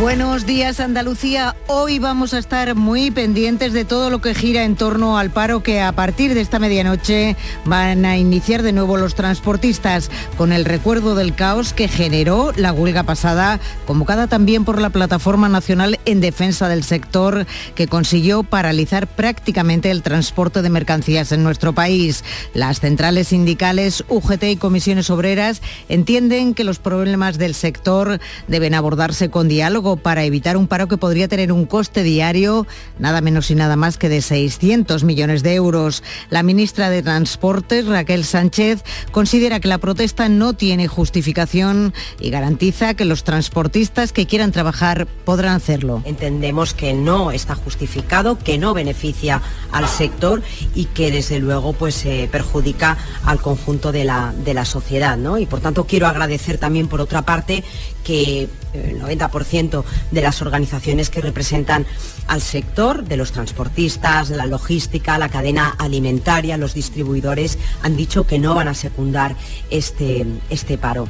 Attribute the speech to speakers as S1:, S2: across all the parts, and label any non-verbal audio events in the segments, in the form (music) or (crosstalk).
S1: Buenos días Andalucía. Hoy vamos a estar muy pendientes de todo lo que gira en torno al paro que a partir de esta medianoche van a iniciar de nuevo los transportistas con el recuerdo del caos que generó la huelga pasada, convocada también por la Plataforma Nacional en Defensa del Sector, que consiguió paralizar prácticamente el transporte de mercancías en nuestro país. Las centrales sindicales, UGT y comisiones obreras entienden que los problemas del sector deben abordarse con diálogo para evitar un paro que podría tener un coste diario nada menos y nada más que de 600 millones de euros. La ministra de Transportes, Raquel Sánchez, considera que la protesta no tiene justificación y garantiza que los transportistas que quieran trabajar podrán hacerlo.
S2: Entendemos que no está justificado, que no beneficia al sector y que desde luego pues eh, perjudica al conjunto de la, de la sociedad. ¿no? Y por tanto quiero agradecer también por otra parte que el 90% de las organizaciones que representan al sector, de los transportistas, la logística, la cadena alimentaria, los distribuidores, han dicho que no van a secundar este, este paro.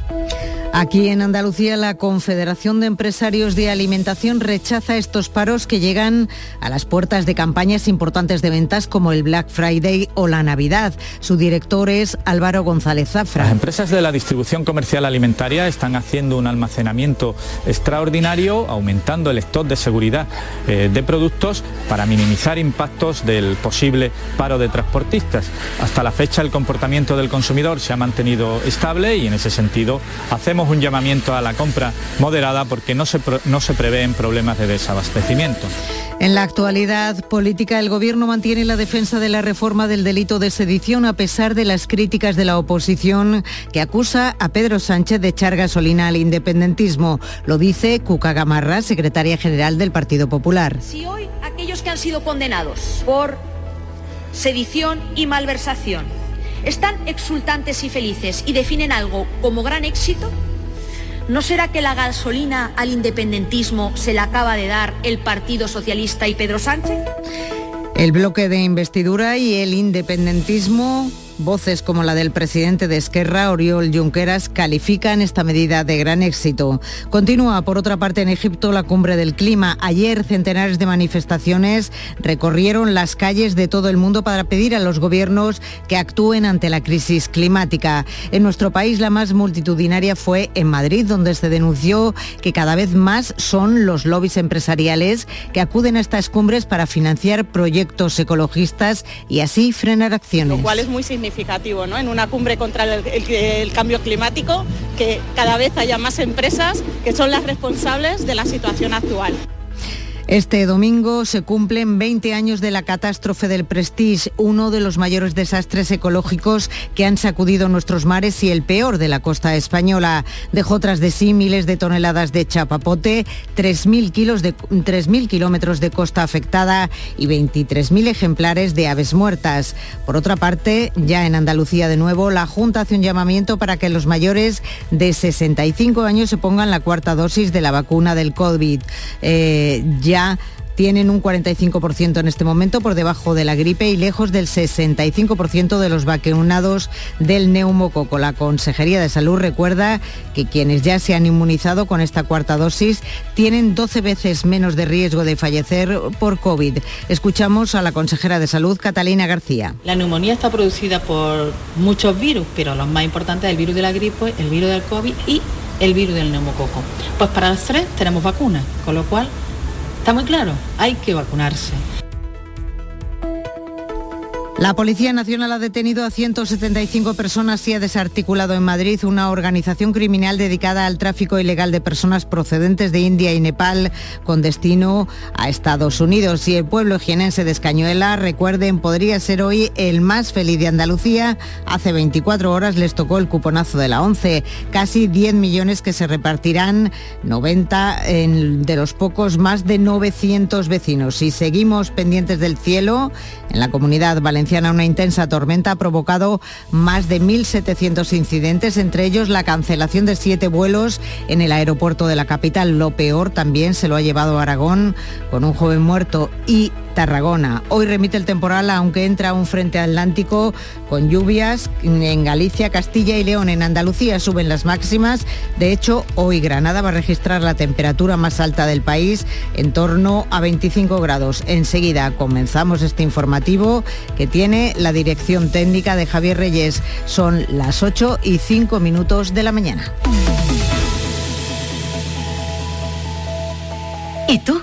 S1: Aquí en Andalucía, la Confederación de Empresarios de Alimentación rechaza estos paros que llegan a las puertas de campañas importantes de ventas como el Black Friday o la Navidad. Su director es Álvaro González Zafra.
S3: Las empresas de la distribución comercial alimentaria están haciendo un almacenamiento extraordinario, aumentando el stock de seguridad eh, de productos para minimizar impactos del posible paro de transportistas. Hasta la fecha el comportamiento del consumidor se ha mantenido estable y en ese sentido hacemos un llamamiento a la compra moderada porque no se, no se prevén problemas de desabastecimiento.
S1: En la actualidad política, el Gobierno mantiene la defensa de la reforma del delito de sedición a pesar de las críticas de la oposición que acusa a Pedro Sánchez de echar gasolina al independentismo. Lo dice Cuca Gamarra, secretaria general del Partido Popular.
S4: Si hoy aquellos que han sido condenados por sedición y malversación están exultantes y felices y definen algo como gran éxito, ¿No será que la gasolina al independentismo se la acaba de dar el Partido Socialista y Pedro Sánchez?
S1: El bloque de investidura y el independentismo Voces como la del presidente de Esquerra, Oriol Junqueras, califican esta medida de gran éxito. Continúa, por otra parte, en Egipto la cumbre del clima. Ayer centenares de manifestaciones recorrieron las calles de todo el mundo para pedir a los gobiernos que actúen ante la crisis climática. En nuestro país la más multitudinaria fue en Madrid, donde se denunció que cada vez más son los lobbies empresariales que acuden a estas cumbres para financiar proyectos ecologistas y así frenar acciones.
S5: ¿No? en una cumbre contra el, el, cambio climático, que cada vez haya más empresas que son las responsables de la situación actual.
S1: Este domingo se cumplen 20 años de la catástrofe del Prestige, uno de los mayores desastres ecológicos que han sacudido nuestros mares y el peor de la costa española. Dejó tras de sí miles de toneladas de chapapote, 3.000 kilos de 3.000 kilómetros de costa afectada y 23.000 ejemplares de aves muertas. Por otra parte, ya en Andalucía de nuevo, la Junta hace un llamamiento para que los mayores de 65 años se pongan la cuarta dosis de la vacuna del COVID. Eh, tienen un 45% en este momento por debajo de la gripe y lejos del 65% de los vacunados del neumococo. La Consejería de Salud recuerda que quienes ya se han inmunizado con esta cuarta dosis tienen 12 veces menos de riesgo de fallecer por COVID. Escuchamos a la consejera de Salud, Catalina García.
S6: La neumonía está producida por muchos virus, pero los más importantes es el virus de la gripe, el virus del COVID y el virus del neumococo. Pues para los tres tenemos vacunas, con lo cual Está muy claro, hay que vacunarse.
S1: La Policía Nacional ha detenido a 175 personas y ha desarticulado en Madrid una organización criminal dedicada al tráfico ilegal de personas procedentes de India y Nepal con destino a Estados Unidos. Y el pueblo jienense de Escañuela, recuerden, podría ser hoy el más feliz de Andalucía. Hace 24 horas les tocó el cuponazo de la 11, casi 10 millones que se repartirán 90 en, de los pocos más de 900 vecinos. Y seguimos pendientes del cielo en la comunidad valenciana una intensa tormenta ha provocado más de 1.700 incidentes, entre ellos la cancelación de siete vuelos en el aeropuerto de la capital. Lo peor también se lo ha llevado Aragón con un joven muerto y Tarragona. Hoy remite el temporal, aunque entra un frente atlántico con lluvias en Galicia, Castilla y León. En Andalucía suben las máximas. De hecho, hoy Granada va a registrar la temperatura más alta del país, en torno a 25 grados. Enseguida comenzamos este informativo que tiene la dirección técnica de Javier Reyes. Son las 8 y 5 minutos de la mañana.
S7: ¿Y tú?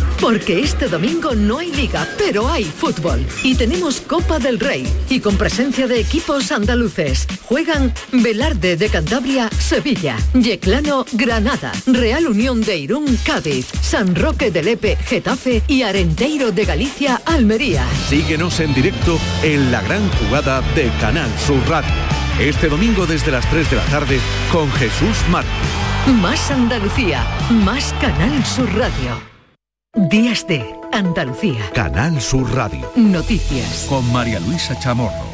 S7: porque este domingo no hay liga, pero hay fútbol. Y tenemos Copa del Rey. Y con presencia de equipos andaluces. Juegan Velarde de Cantabria, Sevilla. Yeclano, Granada. Real Unión de Irún, Cádiz. San Roque de Lepe, Getafe. Y Arenteiro de Galicia, Almería.
S8: Síguenos en directo en la gran jugada de Canal Sur Radio. Este domingo desde las 3 de la tarde con Jesús Márquez.
S7: Más Andalucía, más Canal Sur Radio. Días de Andalucía.
S8: Canal Sur Radio.
S7: Noticias.
S8: Con María Luisa Chamorro.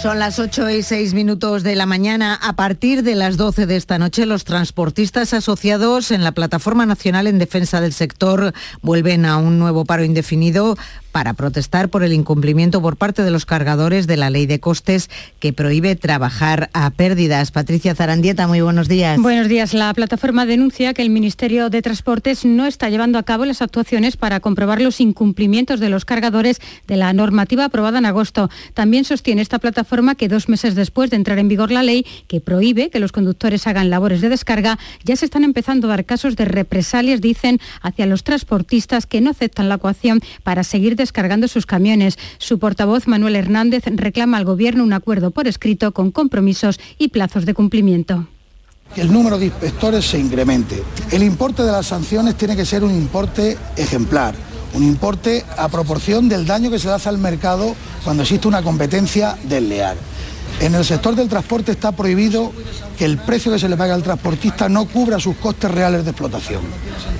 S1: Son las 8 y 6 minutos de la mañana. A partir de las 12 de esta noche, los transportistas asociados en la Plataforma Nacional en Defensa del Sector vuelven a un nuevo paro indefinido para protestar por el incumplimiento por parte de los cargadores de la ley de costes que prohíbe trabajar a pérdidas. Patricia Zarandieta, muy buenos días.
S9: Buenos días. La plataforma denuncia que el Ministerio de Transportes no está llevando a cabo las actuaciones para comprobar los incumplimientos de los cargadores de la normativa aprobada en agosto. También sostiene esta plataforma que dos meses después de entrar en vigor la ley que prohíbe que los conductores hagan labores de descarga, ya se están empezando a dar casos de represalias, dicen, hacia los transportistas que no aceptan la ecuación para seguir descargando sus camiones. Su portavoz, Manuel Hernández, reclama al Gobierno un acuerdo por escrito con compromisos y plazos de cumplimiento
S10: el número de inspectores se incremente. El importe de las sanciones tiene que ser un importe ejemplar, un importe a proporción del daño que se le hace al mercado cuando existe una competencia desleal. En el sector del transporte está prohibido que el precio que se le paga al transportista no cubra sus costes reales de explotación.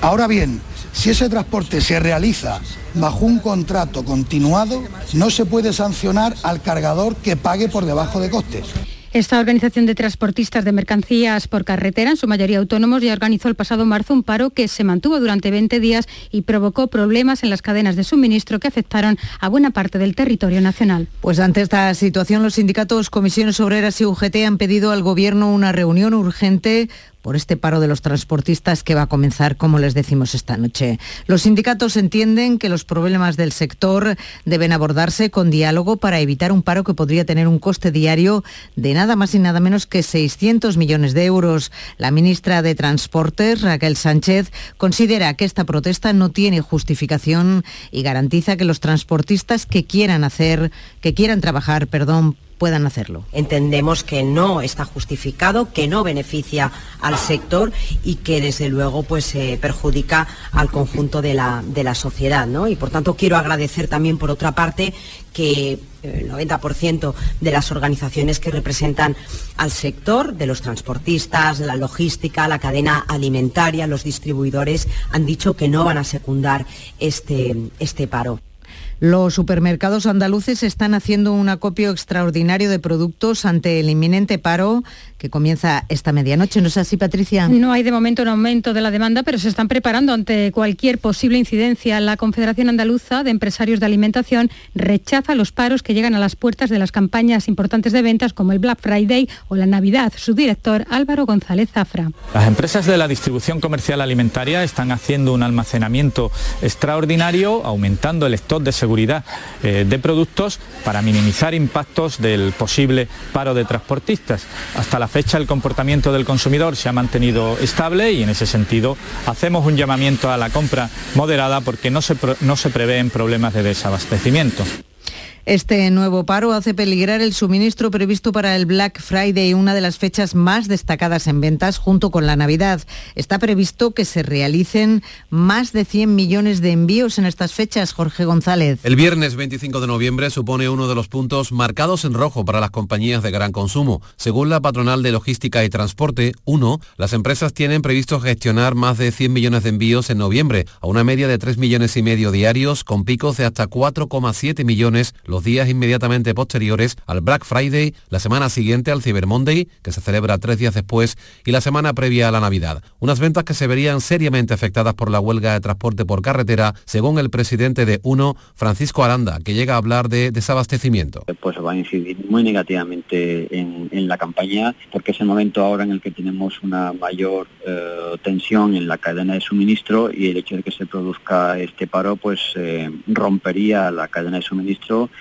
S10: Ahora bien, si ese transporte se realiza bajo un contrato continuado, no se puede sancionar al cargador que pague por debajo de costes.
S9: Esta organización de transportistas de mercancías por carretera, en su mayoría autónomos, ya organizó el pasado marzo un paro que se mantuvo durante 20 días y provocó problemas en las cadenas de suministro que afectaron a buena parte del territorio nacional.
S1: Pues ante esta situación, los sindicatos, comisiones obreras y UGT han pedido al Gobierno una reunión urgente por este paro de los transportistas que va a comenzar, como les decimos esta noche. Los sindicatos entienden que los problemas del sector deben abordarse con diálogo para evitar un paro que podría tener un coste diario de nada más y nada menos que 600 millones de euros. La ministra de Transportes, Raquel Sánchez, considera que esta protesta no tiene justificación y garantiza que los transportistas que quieran hacer, que quieran trabajar, perdón, puedan hacerlo.
S2: Entendemos que no está justificado, que no beneficia al sector y que desde luego pues eh, perjudica al conjunto de la, de la sociedad. ¿no? Y por tanto quiero agradecer también por otra parte que el 90% de las organizaciones que representan al sector, de los transportistas, la logística, la cadena alimentaria, los distribuidores, han dicho que no van a secundar este, este paro.
S1: Los supermercados andaluces están haciendo un acopio extraordinario de productos ante el inminente paro que comienza esta medianoche. ¿No es así, Patricia?
S9: No hay de momento un aumento de la demanda, pero se están preparando ante cualquier posible incidencia. La Confederación Andaluza de Empresarios de Alimentación rechaza los paros que llegan a las puertas de las campañas importantes de ventas como el Black Friday o la Navidad. Su director, Álvaro González Zafra.
S3: Las empresas de la distribución comercial alimentaria están haciendo un almacenamiento extraordinario, aumentando el stock de seguridad eh, de productos para minimizar impactos del posible paro de transportistas. Hasta la
S11: fecha el comportamiento del consumidor se ha mantenido estable y en ese sentido hacemos un llamamiento a la compra moderada porque no se, no se prevén problemas de desabastecimiento.
S1: Este nuevo paro hace peligrar el suministro previsto para el Black Friday, una de las fechas más destacadas en ventas junto con la Navidad. Está previsto que se realicen más de 100 millones de envíos en estas fechas, Jorge González.
S12: El viernes 25 de noviembre supone uno de los puntos marcados en rojo para las compañías de gran consumo. Según la patronal de logística y transporte, uno, las empresas tienen previsto gestionar más de 100 millones de envíos en noviembre, a una media de 3 millones y medio diarios, con picos de hasta 4,7 millones los días inmediatamente posteriores al Black Friday, la semana siguiente al Cyber Monday, que se celebra tres días después, y la semana previa a la Navidad. Unas ventas que se verían seriamente afectadas por la huelga de transporte por carretera, según el presidente de UNO, Francisco Aranda, que llega a hablar de desabastecimiento.
S13: Pues va a incidir muy negativamente en, la campaña, porque es el momento ahora en el que tenemos una mayor eh, tensión en la cadena de suministro y el hecho de que se produzca este paro, pues eh, rompería la cadena de suministro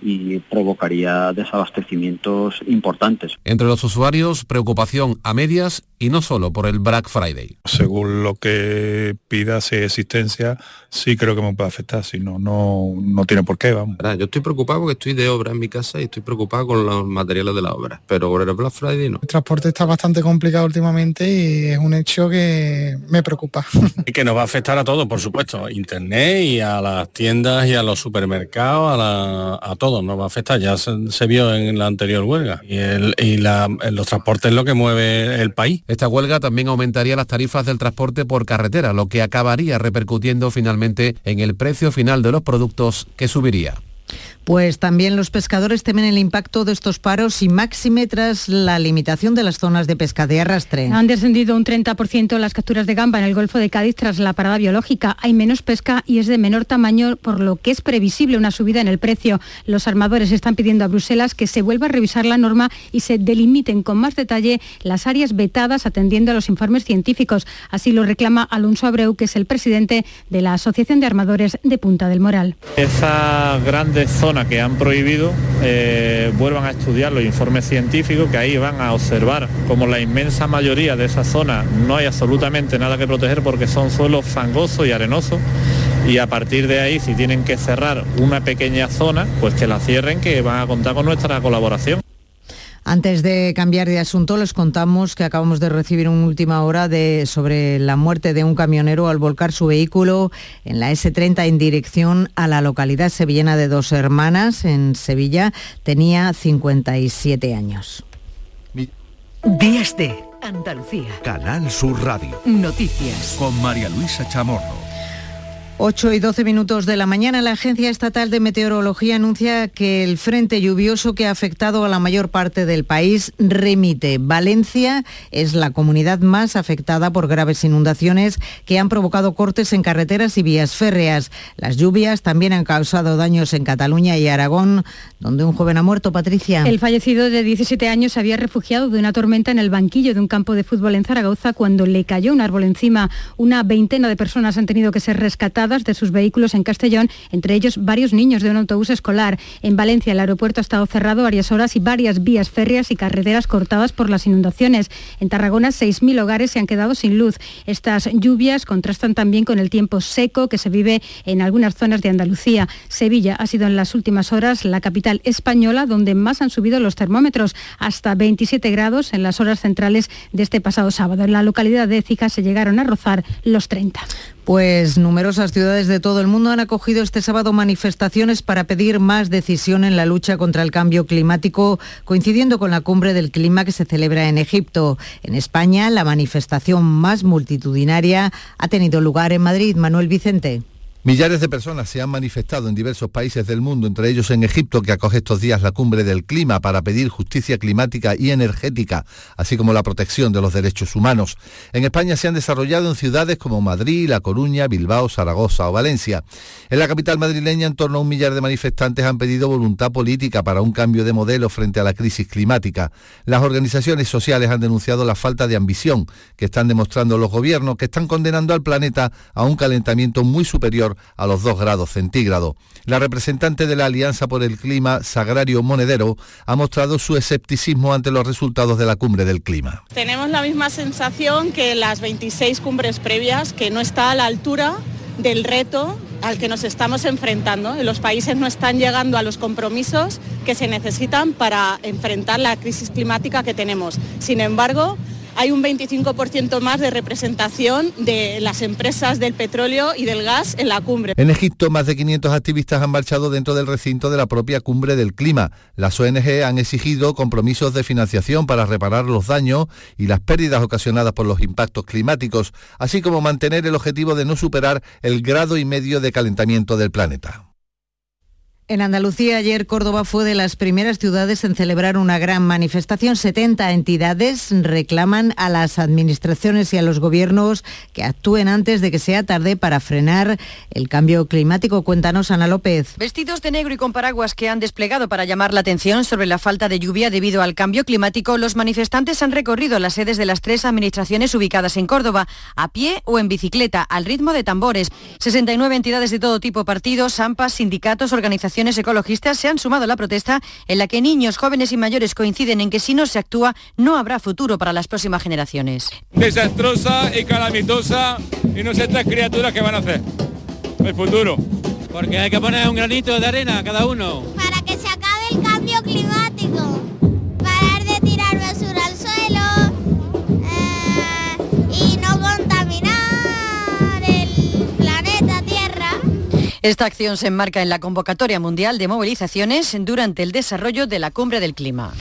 S13: y provocaría desabastecimientos importantes.
S12: Entre los usuarios, preocupación a medias y no solo por el Black Friday.
S14: Según lo que pida si existencia, sí creo que me puede afectar, si no, no, no tiene por qué, vamos.
S15: Yo estoy preocupado porque estoy de obra en mi casa y estoy preocupado con los materiales de la obra, pero por el Black Friday no.
S16: El transporte está bastante complicado últimamente y es un hecho que me preocupa. (laughs)
S17: y que nos va a afectar a todos, por supuesto, internet y a las tiendas y a los supermercados, a, la, a todo no va a afectar, ya se, vio en la anterior huelga y, el, y los transportes es lo que mueve el país.
S12: Esta huelga también aumentaría las tarifas del transporte por carretera, lo que acabaría repercutiendo finalmente en el precio final de los productos que subiría.
S1: Pues también los pescadores temen el impacto de estos paros y máxime tras la limitación de las zonas de pesca de arrastre.
S9: Han descendido un 30% las capturas de gamba en el Golfo de Cádiz tras la parada biológica. Hay menos pesca y es de menor tamaño, por lo que es previsible una subida en el precio. Los armadores están pidiendo a Bruselas que se vuelva a revisar la norma y se delimiten con más detalle las áreas vetadas atendiendo a los informes científicos. Así lo reclama Alonso Abreu, que es el presidente de la Asociación de Armadores de Punta del Moral.
S11: Esa grande zona que han prohibido eh, vuelvan a estudiar los informes científicos que ahí van a observar como la inmensa mayoría de esa zona no hay absolutamente nada que proteger porque son suelos fangosos y arenosos y a partir de ahí si tienen que cerrar una pequeña zona pues que la cierren que van a contar con nuestra colaboración.
S1: Antes de cambiar de asunto, les contamos que acabamos de recibir una última hora de, sobre la muerte de un camionero al volcar su vehículo en la S30 en dirección a la localidad sevillana de Dos Hermanas, en Sevilla. Tenía 57 años.
S7: Días de Andalucía.
S18: Canal Sur Radio.
S7: Noticias.
S18: Con María Luisa Chamorro.
S1: 8 y 12 minutos de la mañana, la Agencia Estatal de Meteorología anuncia que el frente lluvioso que ha afectado a la mayor parte del país remite. Valencia es la comunidad más afectada por graves inundaciones que han provocado cortes en carreteras y vías férreas. Las lluvias también han causado daños en Cataluña y Aragón, donde un joven ha muerto, Patricia.
S9: El fallecido de 17 años se había refugiado de una tormenta en el banquillo de un campo de fútbol en Zaragoza cuando le cayó un árbol encima. Una veintena de personas han tenido que ser rescatadas de sus vehículos en Castellón, entre ellos varios niños de un autobús escolar. En Valencia el aeropuerto ha estado cerrado varias horas y varias vías férreas y carreteras cortadas por las inundaciones. En Tarragona 6.000 hogares se han quedado sin luz. Estas lluvias contrastan también con el tiempo seco que se vive en algunas zonas de Andalucía. Sevilla ha sido en las últimas horas la capital española donde más han subido los termómetros, hasta 27 grados en las horas centrales de este pasado sábado. En la localidad de Écija se llegaron a rozar los 30.
S1: Pues numerosas ciudades de todo el mundo han acogido este sábado manifestaciones para pedir más decisión en la lucha contra el cambio climático, coincidiendo con la cumbre del clima que se celebra en Egipto. En España, la manifestación más multitudinaria ha tenido lugar en Madrid. Manuel Vicente.
S19: Millares de personas se han manifestado en diversos países del mundo, entre ellos en Egipto, que acoge estos días la cumbre del clima para pedir justicia climática y energética, así como la protección de los derechos humanos. En España se han desarrollado en ciudades como Madrid, La Coruña, Bilbao, Zaragoza o Valencia. En la capital madrileña, en torno a un millar de manifestantes han pedido voluntad política para un cambio de modelo frente a la crisis climática. Las organizaciones sociales han denunciado la falta de ambición que están demostrando los gobiernos, que están condenando al planeta a un calentamiento muy superior
S20: a los 2 grados centígrados. La representante de la Alianza por el Clima, Sagrario Monedero, ha mostrado su escepticismo ante los resultados de la cumbre del clima.
S5: Tenemos la misma sensación que las 26 cumbres previas, que no está a la altura del reto al que nos estamos enfrentando. Los países no están llegando a los compromisos que se necesitan para enfrentar la crisis climática que tenemos. Sin embargo, hay un 25% más de representación de las empresas del petróleo y del gas en la cumbre.
S20: En Egipto, más de 500 activistas han marchado dentro del recinto de la propia cumbre del clima. Las ONG han exigido compromisos de financiación para reparar los daños y las pérdidas ocasionadas por los impactos climáticos, así como mantener el objetivo de no superar el grado y medio de calentamiento del planeta.
S1: En Andalucía ayer Córdoba fue de las primeras ciudades en celebrar una gran manifestación. 70 entidades reclaman a las administraciones y a los gobiernos que actúen antes de que sea tarde para frenar el cambio climático. Cuéntanos, Ana López.
S21: Vestidos de negro y con paraguas que han desplegado para llamar la atención sobre la falta de lluvia debido al cambio climático, los manifestantes han recorrido las sedes de las tres administraciones ubicadas en Córdoba, a pie o en bicicleta, al ritmo de tambores. 69 entidades de todo tipo, partidos, AMPAs, sindicatos, organizaciones ecologistas se han sumado a la protesta en la que niños, jóvenes y mayores coinciden en que si no se actúa no habrá futuro para las próximas generaciones.
S22: Desastrosa y calamitosa y no sé estas criaturas que van a hacer. El futuro.
S23: Porque hay que poner un granito de arena cada uno.
S24: Para que se acabe el cambio
S21: Esta acción se enmarca en la convocatoria mundial de movilizaciones durante el desarrollo de la cumbre del clima.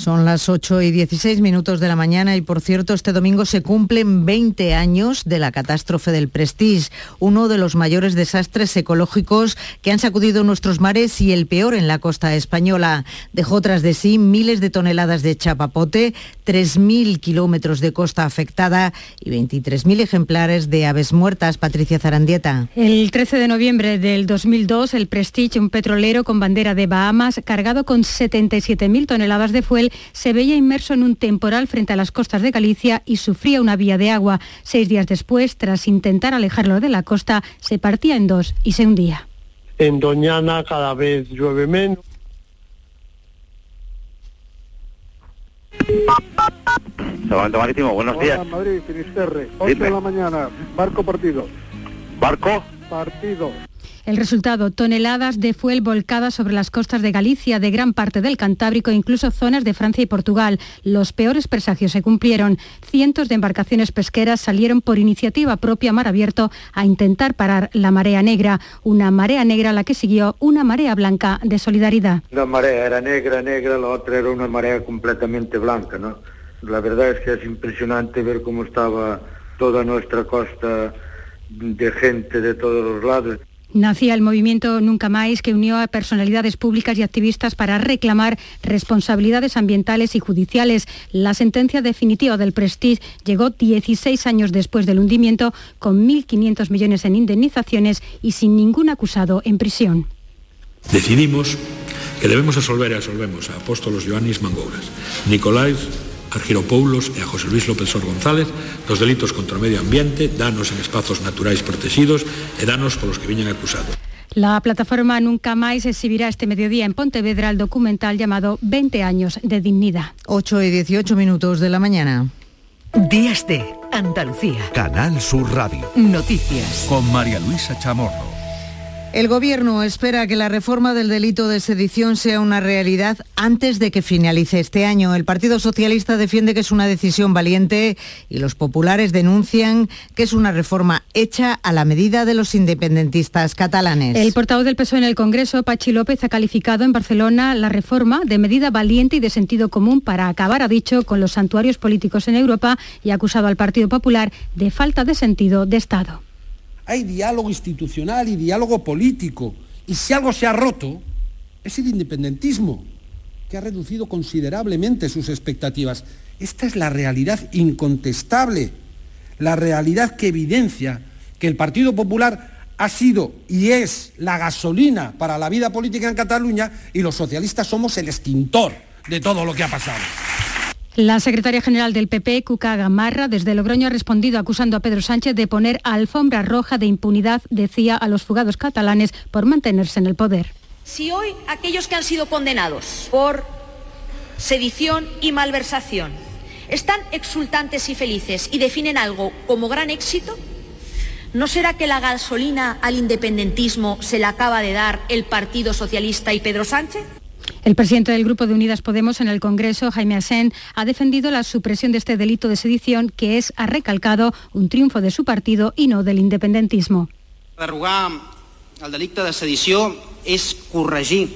S1: Son las 8 y 16 minutos de la mañana y por cierto este domingo se cumplen 20 años de la catástrofe del Prestige, uno de los mayores desastres ecológicos que han sacudido nuestros mares y el peor en la costa española. Dejó tras de sí miles de toneladas de chapapote, 3.000 kilómetros de costa afectada y 23.000 ejemplares de aves muertas. Patricia Zarandieta.
S9: El 13 de noviembre del 2002, el Prestige, un petrolero con bandera de Bahamas, cargado con 77.000 toneladas de fuel, se veía inmerso en un temporal frente a las costas de Galicia y sufría una vía de agua. Seis días después, tras intentar alejarlo de la costa, se partía en dos y se hundía.
S25: En Doñana cada vez llueve menos.
S26: Salvamento Marítimo, buenos días.
S25: Madrid, Finisterre, 8
S26: Dime.
S25: de la mañana, barco partido.
S26: ¿Barco?
S25: Partido.
S9: El resultado, toneladas de fuel volcadas sobre las costas de Galicia, de gran parte del Cantábrico incluso zonas de Francia y Portugal. Los peores presagios se cumplieron. Cientos de embarcaciones pesqueras salieron por iniciativa propia mar abierto a intentar parar la marea negra, una marea negra a la que siguió una marea blanca de solidaridad.
S25: La marea era negra, negra, la otra era una marea completamente blanca, ¿no? La verdad es que es impresionante ver cómo estaba toda nuestra costa de gente de todos los lados.
S9: Nacía el movimiento Nunca Más, que unió a personalidades públicas y activistas para reclamar responsabilidades ambientales y judiciales. La sentencia definitiva del Prestige llegó 16 años después del hundimiento, con 1.500 millones en indemnizaciones y sin ningún acusado en prisión.
S27: Decidimos que debemos absolver e absolvemos a apóstolos Ioannis Mangouras, Nicolás Argiropoulos e a José Luis López Sor González dos delitos contra o medio ambiente, danos en espazos naturais protegidos e danos polos que viñan acusados.
S9: La plataforma Nunca Más exhibirá este mediodía en Pontevedra el documental llamado 20 años de dignidad.
S1: 8 y 18 minutos de la mañana.
S7: Días de Andalucía.
S8: Canal Sur Radio.
S7: Noticias.
S8: Con María Luisa Chamorro.
S1: El Gobierno espera que la reforma del delito de sedición sea una realidad antes de que finalice este año. El Partido Socialista defiende que es una decisión valiente y los populares denuncian que es una reforma hecha a la medida de los independentistas catalanes.
S9: El portavoz del PSOE en el Congreso, Pachi López, ha calificado en Barcelona la reforma de medida valiente y de sentido común para acabar, ha dicho, con los santuarios políticos en Europa y ha acusado al Partido Popular de falta de sentido de Estado.
S28: Hay diálogo institucional y diálogo político. Y si algo se ha roto, es el independentismo, que ha reducido considerablemente sus expectativas. Esta es la realidad incontestable, la realidad que evidencia que el Partido Popular ha sido y es la gasolina para la vida política en Cataluña y los socialistas somos el extintor de todo lo que ha pasado.
S9: La secretaria general del PP, Cuca Gamarra, desde Logroño ha respondido acusando a Pedro Sánchez de poner alfombra roja de impunidad, decía, a los fugados catalanes por mantenerse en el poder.
S29: Si hoy aquellos que han sido condenados por sedición y malversación están exultantes y felices y definen algo como gran éxito, ¿no será que la gasolina al independentismo se la acaba de dar el Partido Socialista y Pedro Sánchez?
S9: El presidente del Grupo de Unidas Podemos en el Congreso, Jaime Asén, ha defendido la supresión de este delito de sedición, que es, ha recalcado, un triunfo de su partido y no del independentismo.
S30: Derogar el delicte de sedició és corregir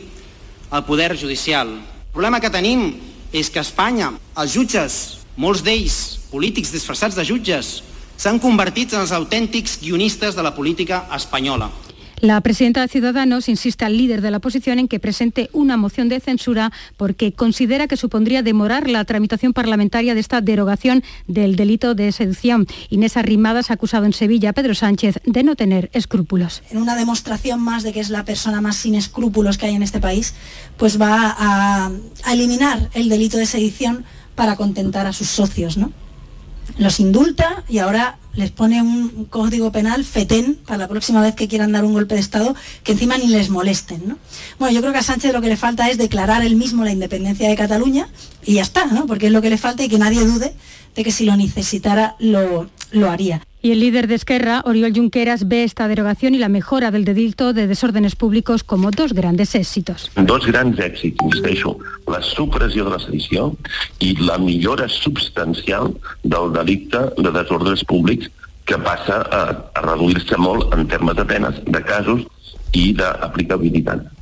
S30: el poder judicial. El problema que tenim és que a Espanya els jutges, molts d'ells polítics disfressats de jutges, s'han convertit en els autèntics guionistes de la política espanyola.
S9: La presidenta de Ciudadanos insiste al líder de la oposición en que presente una moción de censura porque considera que supondría demorar la tramitación parlamentaria de esta derogación del delito de seducción. Inés Arrimadas ha acusado en Sevilla a Pedro Sánchez de no tener escrúpulos.
S31: En una demostración más de que es la persona más sin escrúpulos que hay en este país, pues va a, a eliminar el delito de sedición para contentar a sus socios, ¿no? Los indulta y ahora les pone un código penal fetén para la próxima vez que quieran dar un golpe de Estado, que encima ni les molesten. ¿no? Bueno, yo creo que a Sánchez lo que le falta es declarar él mismo la independencia de Cataluña y ya está, ¿no? porque es lo que le falta y que nadie dude de que si lo necesitara lo, lo haría.
S9: Y el líder de Esquerra, Oriol Junqueras, ve esta derogación y la mejora del delito de desórdenes públicos como dos grandes éxitos.
S32: Dos grans èxits, insisteixo, la supressió de la sedició i la millora substancial del delicte de desordres públics que passa a, a reduir-se molt en termes de penes, de casos i d'aplicabilitat.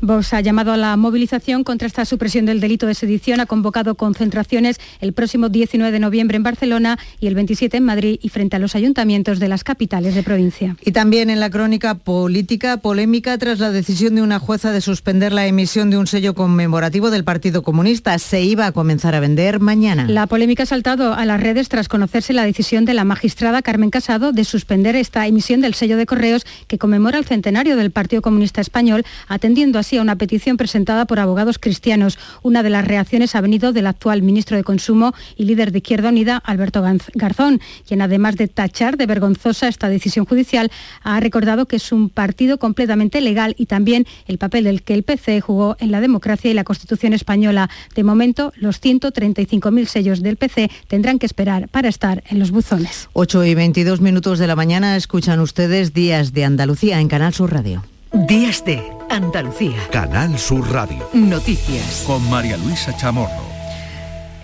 S9: Vox ha llamado a la movilización contra esta supresión del delito de sedición, ha convocado concentraciones el próximo 19 de noviembre en Barcelona y el 27 en Madrid y frente a los ayuntamientos de las capitales de provincia.
S1: Y también en la crónica política polémica tras la decisión de una jueza de suspender la emisión de un sello conmemorativo del Partido Comunista. Se iba a comenzar a vender mañana.
S9: La polémica ha saltado a las redes tras conocerse la decisión de la magistrada Carmen Casado de suspender esta emisión del sello de correos que conmemora el centenario del Partido Comunista Español, atendiendo así a una petición presentada por abogados cristianos. Una de las reacciones ha venido del actual ministro de Consumo y líder de Izquierda Unida, Alberto Garzón, quien además de tachar de vergonzosa esta decisión judicial, ha recordado que es un partido completamente legal y también el papel del que el PC jugó en la democracia y la Constitución española. De momento, los 135.000 sellos del PC tendrán que esperar para estar en los buzones.
S1: 8 y 22 minutos de la mañana escuchan ustedes Días de Andalucía en Canal Sur Radio.
S7: Días de Andalucía.
S8: Canal Sur Radio.
S7: Noticias.
S8: Con María Luisa Chamorro.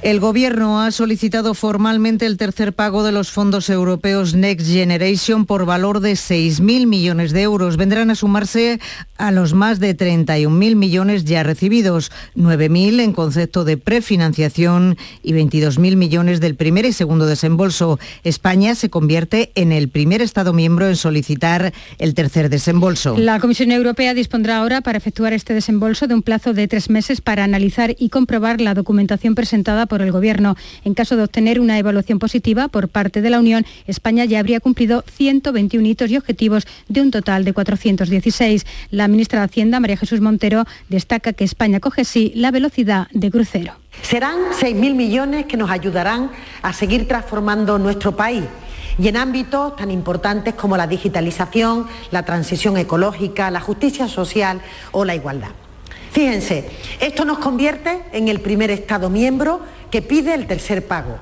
S1: El Gobierno ha solicitado formalmente el tercer pago de los fondos europeos Next Generation por valor de 6.000 millones de euros. Vendrán a sumarse a los más de 31.000 millones ya recibidos, 9.000 en concepto de prefinanciación y 22.000 millones del primer y segundo desembolso. España se convierte en el primer Estado miembro en solicitar el tercer desembolso.
S9: La Comisión Europea dispondrá ahora para efectuar este desembolso de un plazo de tres meses para analizar y comprobar la documentación presentada por el Gobierno. En caso de obtener una evaluación positiva por parte de la Unión, España ya habría cumplido 121 hitos y objetivos de un total de 416. La ministra de Hacienda, María Jesús Montero, destaca que España coge sí la velocidad de crucero.
S33: Serán 6.000 millones que nos ayudarán a seguir transformando nuestro país y en ámbitos tan importantes como la digitalización, la transición ecológica, la justicia social o la igualdad. Fíjense, esto nos convierte en el primer Estado miembro que pide el tercer pago.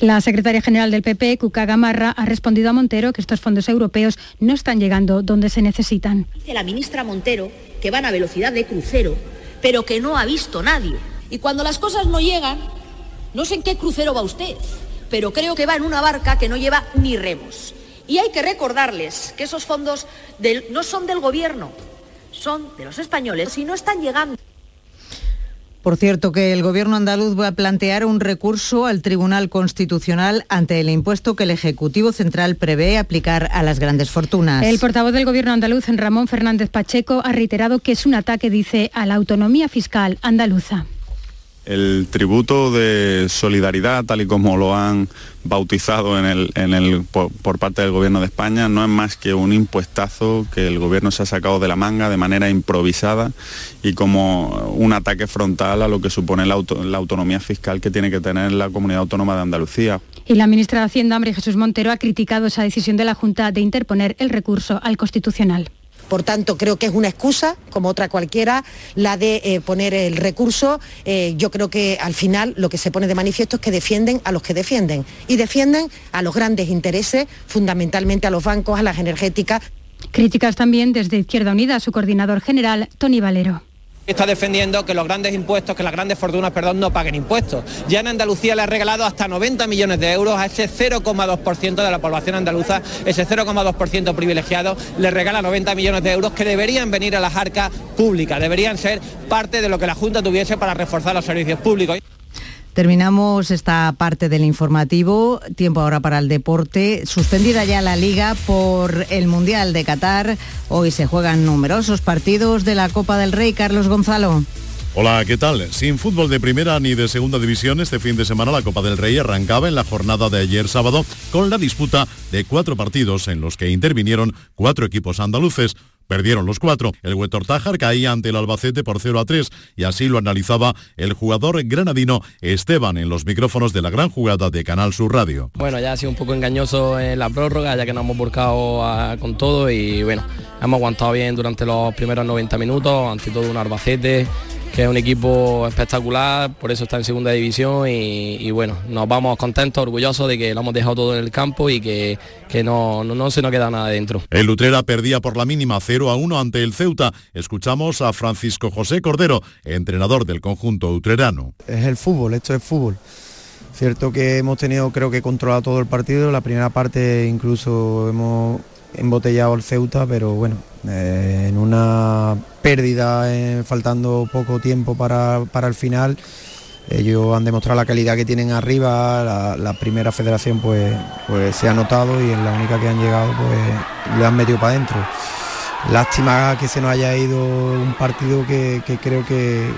S9: La secretaria general del PP, Cuca Gamarra, ha respondido a Montero que estos fondos europeos no están llegando donde se necesitan.
S29: Dice la ministra Montero que van a velocidad de crucero, pero que no ha visto nadie. Y cuando las cosas no llegan, no sé en qué crucero va usted, pero creo que va en una barca que no lleva ni remos. Y hay que recordarles que esos fondos del, no son del gobierno, son de los españoles y no están llegando.
S1: Por cierto, que el Gobierno andaluz va a plantear un recurso al Tribunal Constitucional ante el impuesto que el Ejecutivo Central prevé aplicar a las grandes fortunas.
S9: El portavoz del Gobierno andaluz, Ramón Fernández Pacheco, ha reiterado que es un ataque, dice, a la autonomía fiscal andaluza.
S14: El tributo de solidaridad, tal y como lo han bautizado en el, en el, por, parte del Gobierno de España, no es más que un impuestazo que el Gobierno se ha sacado de la manga de manera improvisada y como un ataque frontal a lo que supone la, la autonomía fiscal que tiene que tener la Comunidad Autónoma de Andalucía.
S9: Y la ministra de Hacienda, María Jesús Montero, ha criticado esa decisión de la Junta de interponer el recurso al Constitucional.
S33: Por tanto, creo que es una excusa, como otra cualquiera, la de eh, poner el recurso. Eh, yo creo que al final lo que se pone de manifiesto es que defienden a los que defienden y defienden a los grandes intereses, fundamentalmente a los bancos, a las energéticas.
S9: Críticas también desde Izquierda Unida su coordinador general, Tony Valero
S34: está defendiendo que los grandes impuestos, que las grandes fortunas, perdón, no paguen impuestos. Ya en Andalucía le ha regalado hasta 90 millones de euros a ese 0,2% de la población andaluza, ese 0,2% privilegiado, le regala 90 millones de euros que deberían venir a las arcas públicas, deberían ser parte de lo que la Junta tuviese para reforzar los servicios públicos.
S1: Terminamos esta parte del informativo. Tiempo ahora para el deporte. Suspendida ya la liga por el Mundial de Qatar. Hoy se juegan numerosos partidos de la Copa del Rey. Carlos Gonzalo.
S35: Hola, ¿qué tal? Sin fútbol de primera ni de segunda división, este fin de semana la Copa del Rey arrancaba en la jornada de ayer sábado con la disputa de cuatro partidos en los que intervinieron cuatro equipos andaluces. Perdieron los cuatro. El Huetortájar caía ante el Albacete por 0 a 3 y así lo analizaba el jugador granadino Esteban en los micrófonos de la gran jugada de Canal Sur Radio.
S36: Bueno, ya ha sido un poco engañoso en la prórroga, ya que nos hemos volcado con todo y bueno, hemos aguantado bien durante los primeros 90 minutos, ante todo un Albacete que es un equipo espectacular, por eso está en segunda división y, y, bueno, nos vamos contentos, orgullosos de que lo hemos dejado todo en el campo y que, que no, no, no, se nos queda nada dentro.
S35: El Lutrera perdía por la mínima 0 a 1 ante el Ceuta. Escuchamos a Francisco José Cordero, entrenador del conjunto utrerano.
S37: Es el fútbol, esto es fútbol. Cierto que hemos tenido creo que controlado todo el partido, la primera parte incluso hemos embotellado el Ceuta, pero bueno, eh, en una pérdida, eh, faltando poco tiempo para, para, el final, ellos han demostrado la calidad que tienen arriba, la, primera federación pues, pues se ha notado y en la única que han llegado pues le han metido para adentro. Lástima que se nos haya ido un partido que, que creo que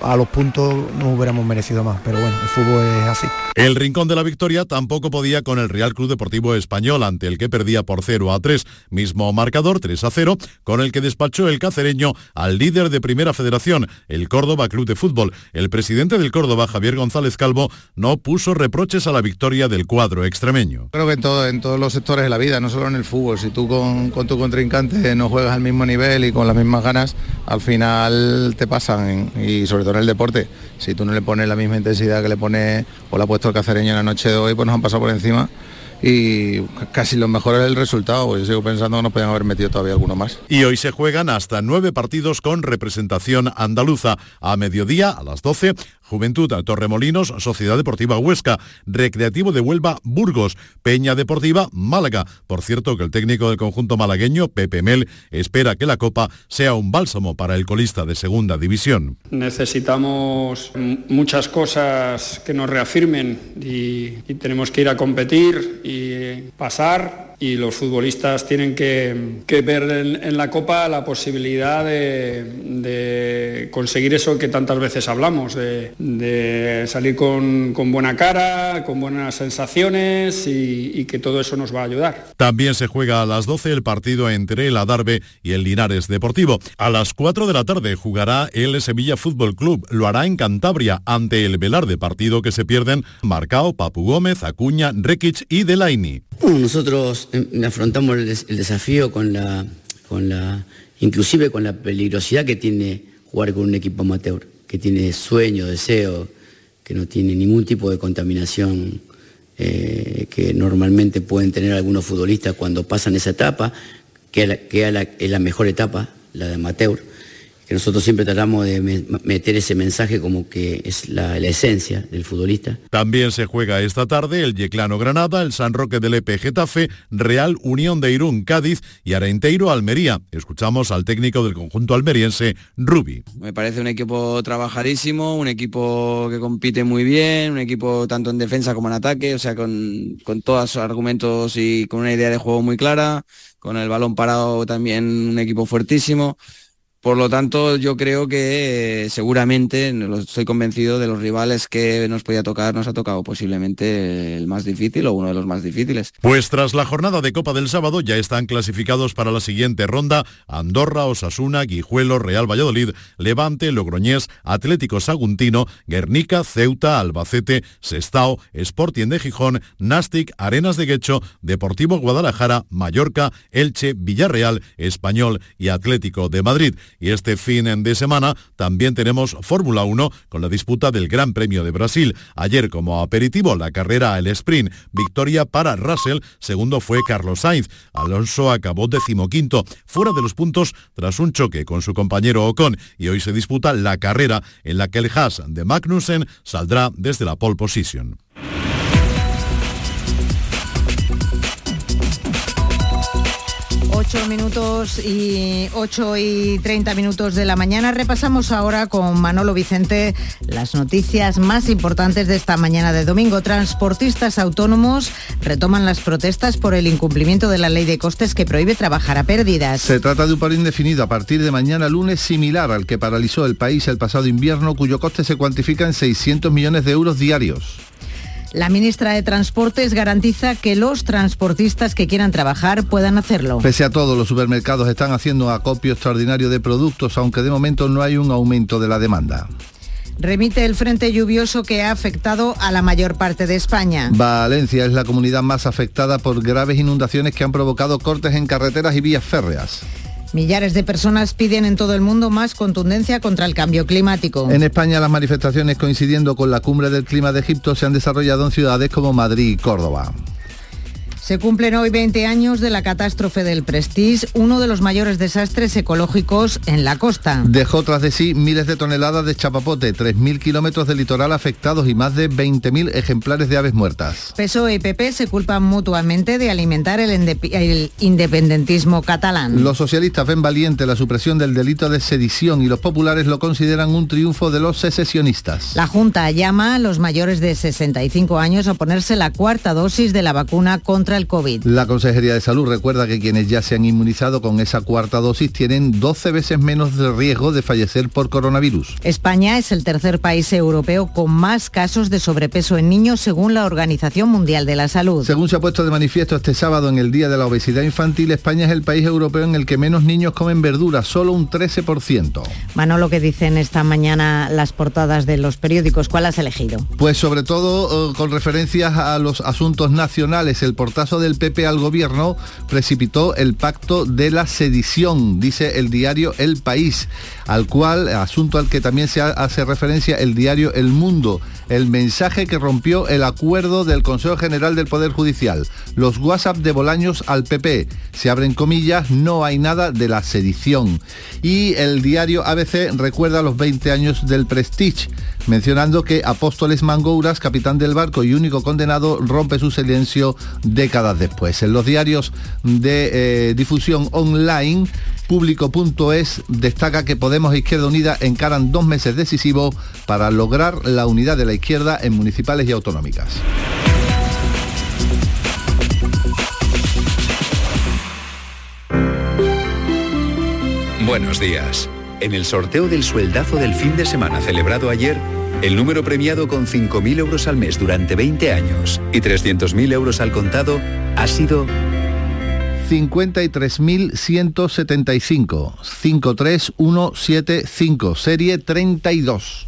S37: a los puntos no hubiéramos merecido más, pero bueno, el fútbol es así.
S35: El rincón de la victoria tampoco podía con el Real Club Deportivo Español, ante el que perdía por 0 a 3, mismo marcador 3 a 0, con el que despachó el cacereño al líder de Primera Federación, el Córdoba Club de Fútbol. El presidente del Córdoba, Javier González Calvo, no puso reproches a la victoria del cuadro extremeño.
S38: Creo que en, todo, en todos los sectores de la vida, no solo en el fútbol, si tú con, con tu contrincante no juegas al mismo nivel y con las mismas ganas, al final te pasan y sobre todo en el deporte. Si tú no le pones la misma intensidad que le pone o le ha puesto el cacereño en la noche de hoy, pues nos han pasado por encima y casi lo mejor es el resultado. Yo sigo pensando que nos podían haber metido todavía alguno más.
S35: Y hoy se juegan hasta nueve partidos con representación andaluza. A mediodía, a las 12, Juventud Torremolinos, Sociedad Deportiva Huesca, Recreativo de Huelva Burgos, Peña Deportiva Málaga. Por cierto que el técnico del conjunto malagueño, Pepe Mel, espera que la Copa sea un bálsamo para el colista de segunda división.
S39: Necesitamos muchas cosas que nos reafirmen y, y tenemos que ir a competir y pasar y los futbolistas tienen que, que ver en, en, la Copa la posibilidad de, de, conseguir eso que tantas veces hablamos, de, de salir con, con, buena cara, con buenas sensaciones y, y, que todo eso nos va a ayudar.
S35: También se juega a las 12 el partido entre el Adarve y el Linares Deportivo. A las 4 de la tarde jugará el Sevilla Fútbol Club. Lo hará en Cantabria ante el Velarde, partido que se pierden Marcao, Papu Gómez, Acuña, Rekic y Delaini.
S40: Bueno, afrontamos el, desafío con la, con la, inclusive con la peligrosidad que tiene jugar con un equipo amateur, que tiene sueño, deseo, que no tiene ningún tipo de contaminación eh, que normalmente pueden tener algunos futbolistas cuando pasan esa etapa, que es la mejor etapa, la de amateur que nosotros siempre tratamos de meter ese mensaje como que es la, la, esencia del futbolista.
S35: También se juega esta tarde el Yeclano Granada, el San Roque del Epe Getafe, Real Unión de Irún Cádiz y Arenteiro Almería. Escuchamos al técnico del conjunto almeriense, Rubi.
S41: Me parece un equipo trabajadísimo, un equipo que compite muy bien, un equipo tanto en defensa como en ataque, o sea, con, con todos sus argumentos y con una idea de juego muy clara, con el balón parado también un equipo fuertísimo Por lo tanto, yo creo que eh, seguramente, estoy convencido de los rivales que nos podía tocar, nos ha tocado posiblemente el más difícil o uno de los más difíciles.
S35: Pues tras la jornada de Copa del sábado ya están clasificados para la siguiente ronda Andorra, Osasuna, Guijuelo, Real Valladolid, Levante, Logroñés, Atlético Saguntino, Guernica, Ceuta, Albacete, Sestao, Sporting de Gijón, Nastic, Arenas de Guecho, Deportivo Guadalajara, Mallorca, Elche, Villarreal, Español y Atlético de Madrid. Y este fin de semana también tenemos Fórmula 1 con la disputa del Gran Premio de Brasil. Ayer como aperitivo la carrera al sprint, victoria para Russell, segundo fue Carlos Sainz. Alonso acabó decimoquinto, fuera de los puntos tras un choque con su compañero Ocon y hoy se disputa la carrera en la que el Haas de Magnussen saldrá desde la pole position.
S1: 8 minutos y 8 y 30 minutos de la mañana. Repasamos ahora con Manolo Vicente las noticias más importantes de esta mañana de domingo. Transportistas autónomos retoman las protestas por el incumplimiento de la ley de costes que prohíbe trabajar a pérdidas.
S19: Se trata de un paro indefinido a partir de mañana lunes similar al que paralizó el país el pasado invierno cuyo coste se cuantifica en 600 millones de euros diarios.
S1: La ministra de Transportes garantiza que los transportistas que quieran trabajar puedan hacerlo.
S19: Pese a todo, los supermercados están haciendo acopio extraordinario de productos, aunque de momento no hay un aumento de la demanda.
S1: Remite el frente lluvioso que ha afectado a la mayor parte de España.
S19: Valencia es la comunidad más afectada por graves inundaciones que han provocado cortes en carreteras y vías férreas.
S1: Millares de personas piden en todo el mundo más contundencia contra el cambio climático.
S19: En España las manifestaciones coincidiendo con la cumbre del clima de Egipto se han desarrollado en ciudades como Madrid y Córdoba.
S1: Se cumplen hoy 20 años de la catástrofe del Prestige, uno de los mayores desastres ecológicos en la costa.
S19: Dejó tras de sí miles de toneladas de chapapote, 3.000 kilómetros de litoral afectados y más de 20.000 ejemplares de aves muertas.
S1: PSOE y PP se culpan mutuamente de alimentar el, el, independentismo catalán.
S19: Los socialistas ven valiente la supresión del delito de sedición y los populares lo consideran un triunfo de los secesionistas.
S1: La Junta llama a los mayores de 65 años a ponerse la cuarta dosis de la vacuna contra el COVID.
S19: La Consejería de Salud recuerda que quienes ya se han inmunizado con esa cuarta dosis tienen 12 veces menos de riesgo de fallecer por coronavirus.
S1: España es el tercer país europeo con más casos de sobrepeso en niños según la Organización Mundial de la Salud.
S19: Según se ha puesto de manifiesto este sábado en el Día de la Obesidad Infantil, España es el país europeo en el que menos niños comen verduras, solo un 13%.
S1: Manolo, ¿qué dicen esta mañana las portadas de los periódicos? ¿Cuál has elegido?
S19: Pues sobre todo eh, con referencias a los asuntos nacionales, el portazo del PP al gobierno precipitó el pacto de la sedición, dice el diario El País, al cual, asunto al que también se hace referencia el diario El Mundo, el mensaje que rompió el acuerdo del Consejo General del Poder Judicial. Los WhatsApp de Bolaños al PP. Se abren comillas, no hay nada de la sedición. Y el diario ABC recuerda los 20 años del Prestige, mencionando que Apóstoles Mangouras, capitán del barco y único condenado, rompe su silencio décadas después. En los diarios de eh, difusión online, público.es destaca que Podemos e Izquierda Unida encaran dos meses decisivos para lograr la unidad de la izquierda en municipales y autonómicas.
S42: Buenos días. En el sorteo del sueldazo del fin de semana celebrado ayer, el número premiado con 5.000 euros al mes durante 20 años y 300.000 euros al contado ha sido
S19: 53.175, 53175, serie 32.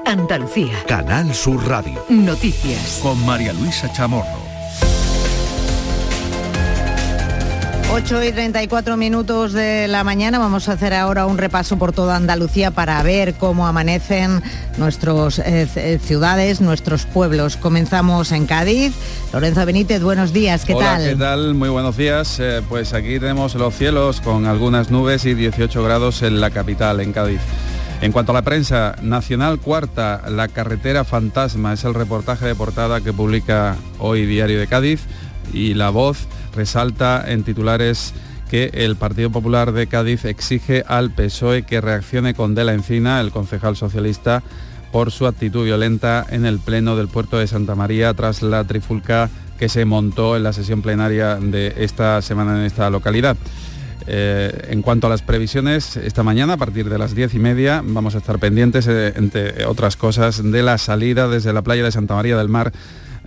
S7: Andalucía.
S18: Canal Sur Radio.
S7: Noticias.
S18: Con María Luisa Chamorro.
S1: 8 y 34 minutos de la mañana vamos a hacer ahora un repaso por toda Andalucía para ver cómo amanecen nuestras eh, ciudades, nuestros pueblos. Comenzamos en Cádiz. Lorenzo Benítez, buenos días, ¿qué
S43: Hola,
S1: tal?
S43: ¿qué tal? Muy buenos días. Eh, pues aquí tenemos los cielos con algunas nubes y 18 grados en la capital, en Cádiz. En cuanto a la prensa, Nacional Cuarta, la carretera fantasma, es el reportaje de portada que publica hoy Diario de Cádiz y La Voz resalta en titulares que el Partido Popular de Cádiz exige al PSOE que reaccione con De la Encina, el concejal socialista, por su actitud violenta en el pleno del puerto de Santa María tras la trifulca que se montó en la sesión plenaria de esta semana en esta localidad. Eh, en cuanto a las previsiones, esta mañana a partir de las diez y media vamos a estar pendientes, eh, entre otras cosas, de la salida desde la playa de Santa María del Mar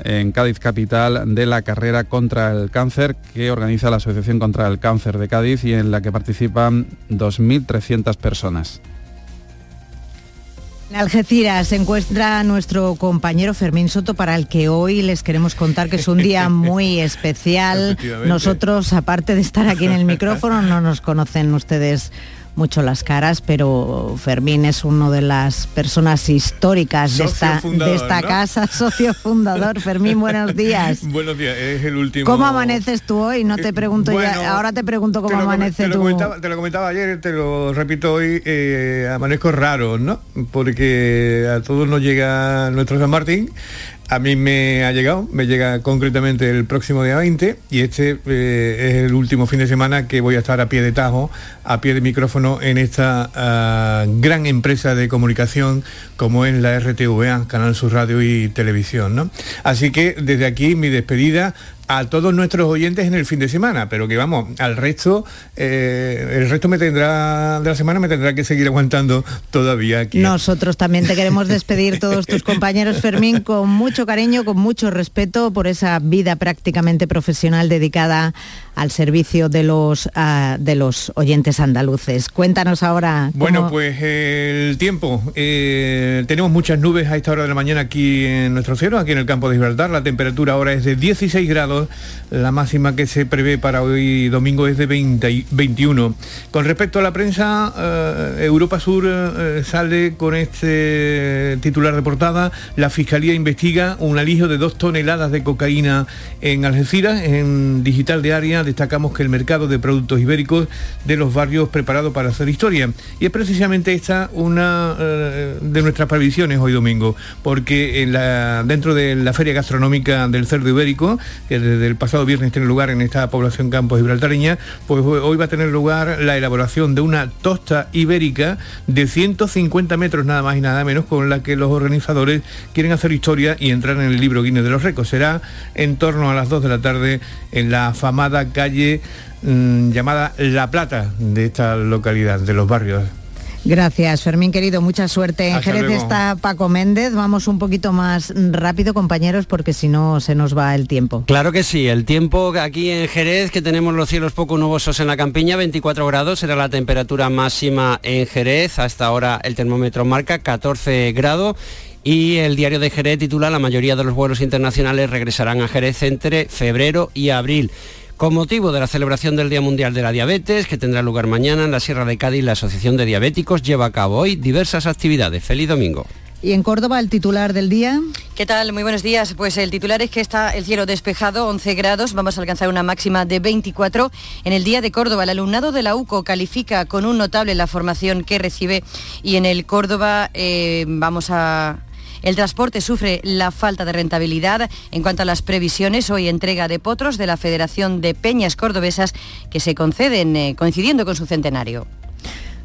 S43: en Cádiz Capital de la carrera contra el cáncer que organiza la Asociación contra el Cáncer de Cádiz y en la que participan 2.300 personas.
S1: En Algeciras se encuentra nuestro compañero Fermín Soto para el que hoy les queremos contar que es un día (laughs) muy especial. Nosotros, aparte de estar aquí en el micrófono, no nos conocen ustedes mucho las caras, pero Fermín es uno de las personas históricas de esta, de esta
S44: ¿no?
S1: casa, (laughs) socio fundador. Fermín, buenos (laughs) días.
S44: Buenos días, es el último.
S1: ¿Cómo amaneces tú hoy? No te pregunto
S44: bueno,
S1: ya, ahora te pregunto cómo amanece
S44: te lo
S1: tú.
S44: comentaba, te lo comentaba ayer, te lo repito hoy, eh, amanezco raro, ¿no? Porque a todos nos llega nuestro San Martín, a mí me ha llegado, me llega concretamente el próximo día 20 y este eh, es el último fin de semana que voy a estar a pie de tajo, a pie de micrófono en esta ah, gran empresa de comunicación como es la RTVA, Canal Sur Radio y Televisión, ¿no? Así que desde aquí mi despedida a todos nuestros oyentes en el fin de semana, pero que vamos, al resto, eh, el resto me tendrá de la semana me tendrá que seguir aguantando todavía aquí.
S1: Nosotros también te queremos despedir todos tus (laughs) compañeros, Fermín, con mucho cariño, con mucho respeto por esa vida prácticamente profesional dedicada al servicio de los, ah, de los oyentes andaluces. Cuéntanos ahora.
S44: Bueno, pues el tiempo. eh, tenemos muchas nubes a esta hora de la mañana aquí en nuestro cielo, aquí en el campo de Gibraltar. La temperatura ahora es de 16 grados. La máxima que se prevé para hoy domingo es de 20 y- 21. Con respecto a la prensa, eh, Europa Sur eh, sale con este titular de portada. La Fiscalía investiga un alijo de dos toneladas de cocaína en Algeciras. En Digital Destacamos que el mercado de productos ibéricos de los barrios preparado para hacer historia. Y es precisamente esta una eh, de nuestras previsiones hoy domingo, porque dentro de la feria gastronómica del cerdo ibérico, que desde el pasado viernes tiene lugar en esta población campos gibraltareña, pues hoy va a tener lugar la elaboración de una tosta ibérica de 150 metros nada más y nada menos, con la que los organizadores quieren hacer historia y entrar en el libro Guinness de los Récords. Será en torno a las 2 de la tarde en la afamada calle mm, llamada La Plata de esta localidad, de los barrios.
S1: Gracias, Fermín querido, mucha suerte. En Jerez
S44: luego.
S1: está Paco Méndez. Vamos un poquito más rápido, compañeros, porque si no se nos va el tiempo.
S45: Claro que sí, el tiempo aquí en Jerez, que tenemos los cielos poco nubosos en la campiña, 24 grados será la temperatura máxima en Jerez, hasta ahora el termómetro marca 14 grados. Y el diario de Jerez titula La mayoría de los vuelos internacionales regresarán a Jerez entre febrero y abril. Con motivo de la celebración del Día Mundial de la Diabetes, que tendrá lugar mañana en la Sierra de Cádiz, la Asociación de Diabéticos lleva a cabo hoy diversas actividades. Feliz domingo.
S1: Y en Córdoba, el titular del día.
S46: ¿Qué tal? Muy buenos días. Pues el titular es que está el cielo despejado, 11 grados, vamos a alcanzar una máxima de 24 en el día de Córdoba. El alumnado de la UCO califica con un notable la formación que recibe y en el Córdoba eh, vamos a... El transporte sufre la falta de rentabilidad. En cuanto a las previsiones, hoy entrega de potros de la Federación de Peñas Cordobesas que se conceden eh, coincidiendo con su centenario.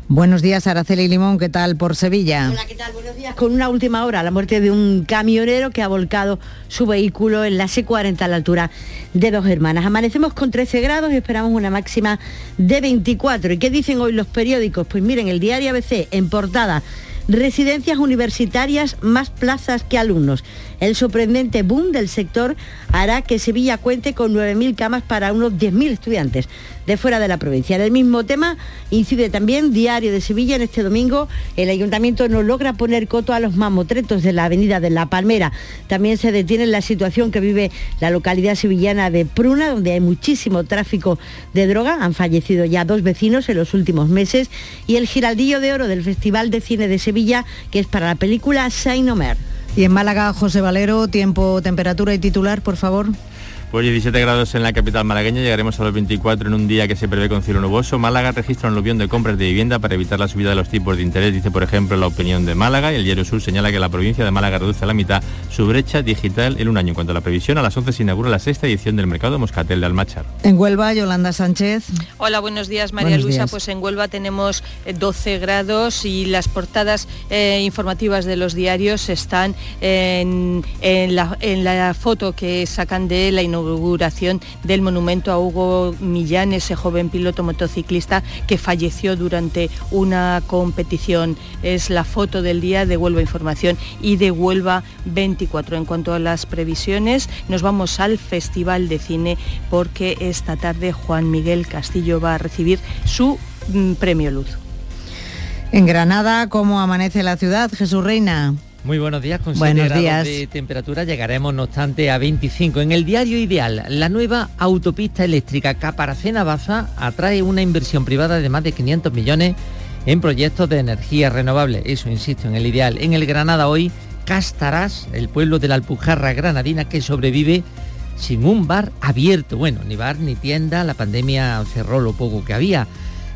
S1: Buenos días, Araceli Limón, ¿qué tal por Sevilla?
S47: Hola, ¿qué tal? Buenos días. Con una última hora, la muerte de un camionero que ha volcado su vehículo en la C40 a la altura de dos hermanas. Amanecemos con 13 grados y esperamos una máxima de 24. ¿Y qué dicen hoy los periódicos? Pues miren, el diario ABC en portada, residencias universitarias más plazas que alumnos. El sorprendente boom del sector hará que Sevilla cuente con 9.000 camas para unos 10.000 estudiantes de fuera de la provincia. En el mismo tema incide también Diario de Sevilla. En este domingo el ayuntamiento no logra poner coto a los mamotretos de la avenida de La Palmera. También se detiene la situación que vive la localidad sevillana de Pruna, donde hay muchísimo tráfico de droga. Han fallecido ya dos vecinos en los últimos meses. Y el giraldillo de oro del Festival de Cine de Sevilla, que es para la película Saint Omer.
S1: Y en Málaga, José Valero, tiempo, temperatura y titular, por favor.
S48: Pues 17 grados en la capital malagueña, llegaremos a los 24 en un día que se prevé con cielo nuboso. Málaga registra un aluvión de compras de vivienda para evitar la subida de los tipos de interés, dice por ejemplo la opinión de Málaga. Y el Diario Sur señala que la provincia de Málaga reduce a la mitad su brecha digital en un año. En cuanto a la previsión, a las 11 se inaugura la sexta edición del mercado Moscatel de Almachar.
S1: En Huelva, Yolanda Sánchez.
S49: Hola, buenos días María
S1: Buenos
S49: Luisa.
S1: días.
S49: Pues en Huelva tenemos eh, 12 grados y las portadas eh, informativas de los diarios están en, en la, en la foto que sacan de la inauguración del monumento a Hugo Millán, ese joven piloto motociclista que falleció durante una competición. Es la foto del día de Huelva Información y de Huelva 24. En cuanto a las previsiones, nos vamos al Festival de Cine porque esta tarde Juan Miguel Castillo va a recibir su mm, premio Luz.
S1: En Granada, ¿cómo amanece la ciudad? Jesús Reina.
S50: Muy buenos días, con
S1: Buenos
S50: 7 grados
S1: días.
S50: de temperatura llegaremos no obstante a 25. En el diario Ideal, la nueva autopista eléctrica Caparacena-Baza atrae una inversión privada de más de 500 millones en proyectos de energía renovable. Eso, insisto, en el Ideal. En el Granada hoy, Castarás, el pueblo de la Alpujarra granadina que sobrevive sin un bar abierto. Bueno, ni bar ni tienda, la pandemia cerró lo poco que había.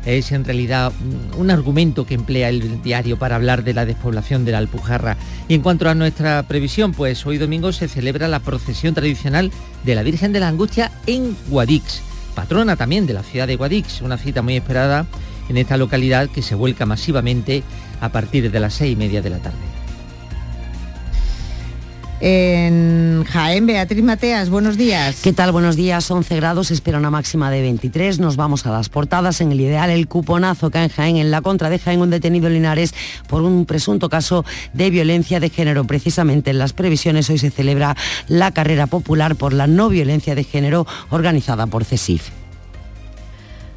S50: Es en realidad un argumento que emplea el diario para hablar de la despoblación de la Alpujarra. Y en cuanto a nuestra previsión, pues hoy domingo se celebra la procesión tradicional de la Virgen de la Angustia en Guadix, patrona también de la ciudad de Guadix, una cita muy esperada en esta localidad que se vuelca masivamente a partir de las seis y media de la tarde.
S1: En Jaén, Beatriz Mateas, buenos días.
S51: ¿Qué tal? Buenos días. 11 grados, espera una máxima de 23. Nos vamos a las portadas. En el ideal, el cuponazo cae en Jaén. En la contra de Jaén, un detenido en Linares por un presunto caso de violencia de género. Precisamente en las previsiones hoy se celebra la carrera popular por la no violencia de género organizada por CESIF.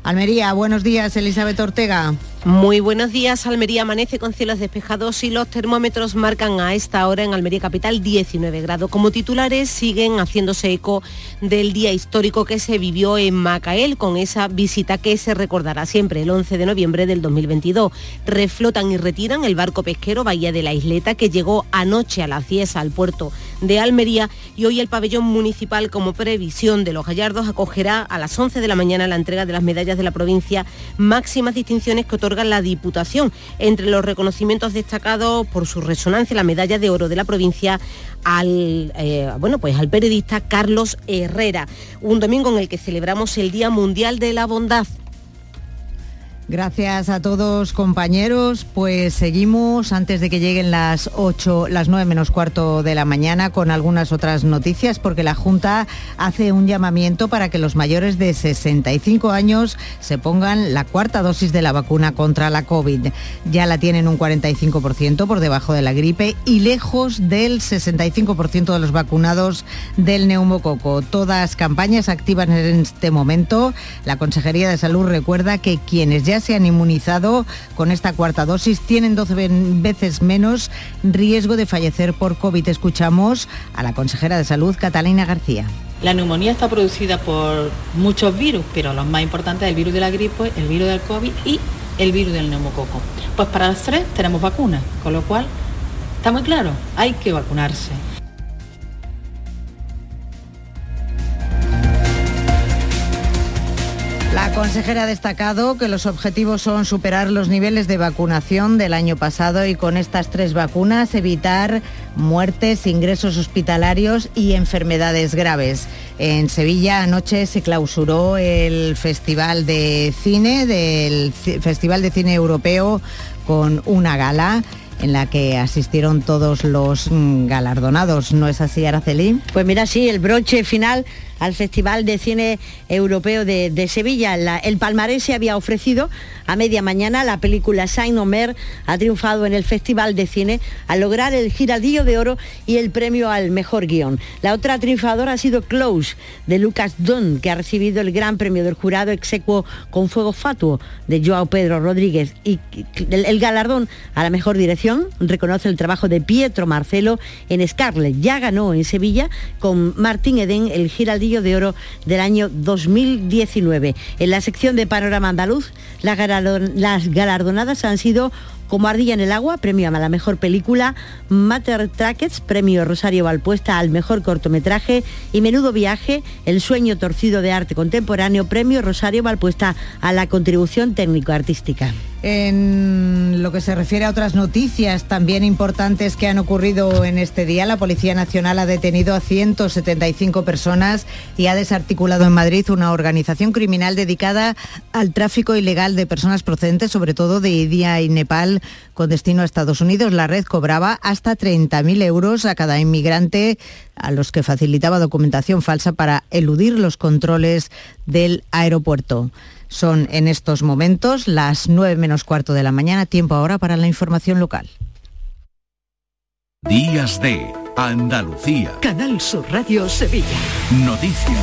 S1: Almería, buenos días, Elizabeth Ortega.
S43: Muy buenos días. Almería amanece con cielos despejados y los termómetros marcan a esta hora en Almería Capital 19 grados. Como titulares siguen haciéndose eco del día histórico que se vivió en Macael con esa visita que se recordará siempre el 11 de noviembre del 2022. Reflotan y retiran el barco pesquero Bahía de la Isleta que llegó anoche a las 10 al puerto de Almería y hoy el pabellón municipal como previsión de los gallardos acogerá a las 11 de la mañana la entrega de las medallas de la provincia máximas distinciones que otorga la Diputación. Entre los reconocimientos destacados por su resonancia, la medalla de oro de la provincia al, eh, bueno, pues al periodista Carlos Herrera. Un domingo en el que celebramos el Día Mundial de la Bondad.
S1: Gracias a todos compañeros, pues seguimos antes de que lleguen las 8, las 9 menos cuarto de la mañana con algunas otras noticias porque la Junta hace un llamamiento para que los mayores de 65 años se pongan la cuarta dosis de la vacuna contra la COVID. Ya la tienen un 45% por debajo de la gripe y lejos del 65% de los vacunados del neumococo. Todas campañas activas en este momento. La Consejería de Salud recuerda que quienes ya se han inmunizado con esta cuarta dosis tienen 12 veces menos riesgo de fallecer por COVID. Escuchamos a la consejera de Salud, Catalina García.
S52: La neumonía está producida por muchos virus, pero los más importantes es el virus de la gripe, el virus del COVID y el virus del neumococo. Pues para las tres tenemos vacunas, con lo cual está muy claro, hay que vacunarse.
S1: Consejera ha destacado que los objetivos son superar los niveles de vacunación del año pasado y con estas tres vacunas evitar muertes, ingresos hospitalarios y enfermedades graves. En Sevilla anoche se clausuró el Festival de Cine, del Festival de Cine Europeo con una gala en la que asistieron todos los mm, galardonados. ¿No es así, Araceli?
S47: Pues mira, sí, el broche final al Festival de Cine Europeo de, Sevilla. el palmarés se había ofrecido a media mañana. La película Saint Omer ha triunfado en el Festival de Cine al lograr el giradillo de oro y el premio al mejor guion. La otra triunfadora ha sido Close, de Lucas Dunn, que ha recibido el gran premio del jurado execuo con Fuego Fatuo de Joao Pedro Rodríguez. Y el, galardón a la mejor dirección reconoce el trabajo de Pietro Marcelo en Scarlett. Ya ganó en Sevilla con Martín Eden el giraldillo de oro del año 2019. En la sección de Panorama Andaluz, las galardonadas han sido como Ardilla en el Agua, premio a la mejor película, Matter Trackets, premio Rosario Valpuesta al mejor cortometraje y Menudo Viaje, El sueño torcido de arte contemporáneo, premio Rosario Valpuesta a la contribución técnico-artística.
S1: En lo que se refiere a otras noticias también importantes que han ocurrido en este día, la Policía Nacional ha detenido a 175 personas y ha desarticulado en Madrid una organización criminal dedicada al tráfico ilegal de personas procedentes sobre todo de India y Nepal con destino a Estados Unidos. La red cobraba hasta 30.000 euros a cada inmigrante a los que facilitaba documentación falsa para eludir los controles del aeropuerto. Son en estos momentos las 9 menos cuarto de la mañana, tiempo ahora para la información local.
S18: Días de Andalucía.
S7: Canal Sur Radio Sevilla.
S18: Noticias.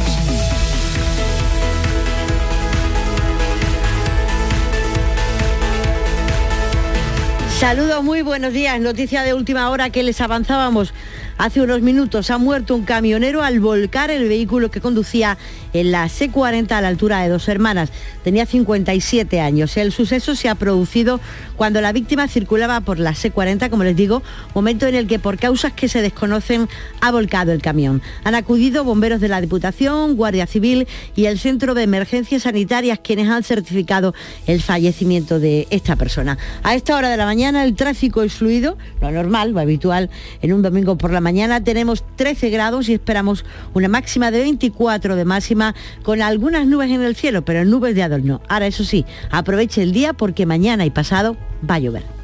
S47: Saludos, muy buenos días. Noticia de última hora que les avanzábamos Hace unos minutos ha muerto un camionero al volcar el vehículo que conducía en la C40 a la altura de dos hermanas. Tenía 57 años. El suceso se ha producido cuando la víctima circulaba por la C40, como les digo, momento en el que por causas que se desconocen ha volcado el camión. Han acudido bomberos de la Diputación, Guardia Civil y el Centro de Emergencias Sanitarias quienes han certificado el fallecimiento de esta persona. A esta hora de la mañana el tráfico es fluido, lo normal, lo habitual en un domingo por la mañana tenemos 13 grados y esperamos una máxima de 24 de máxima con algunas nubes en el cielo, pero nubes de adorno. Ahora eso sí, aproveche el día porque mañana y pasado va a llover.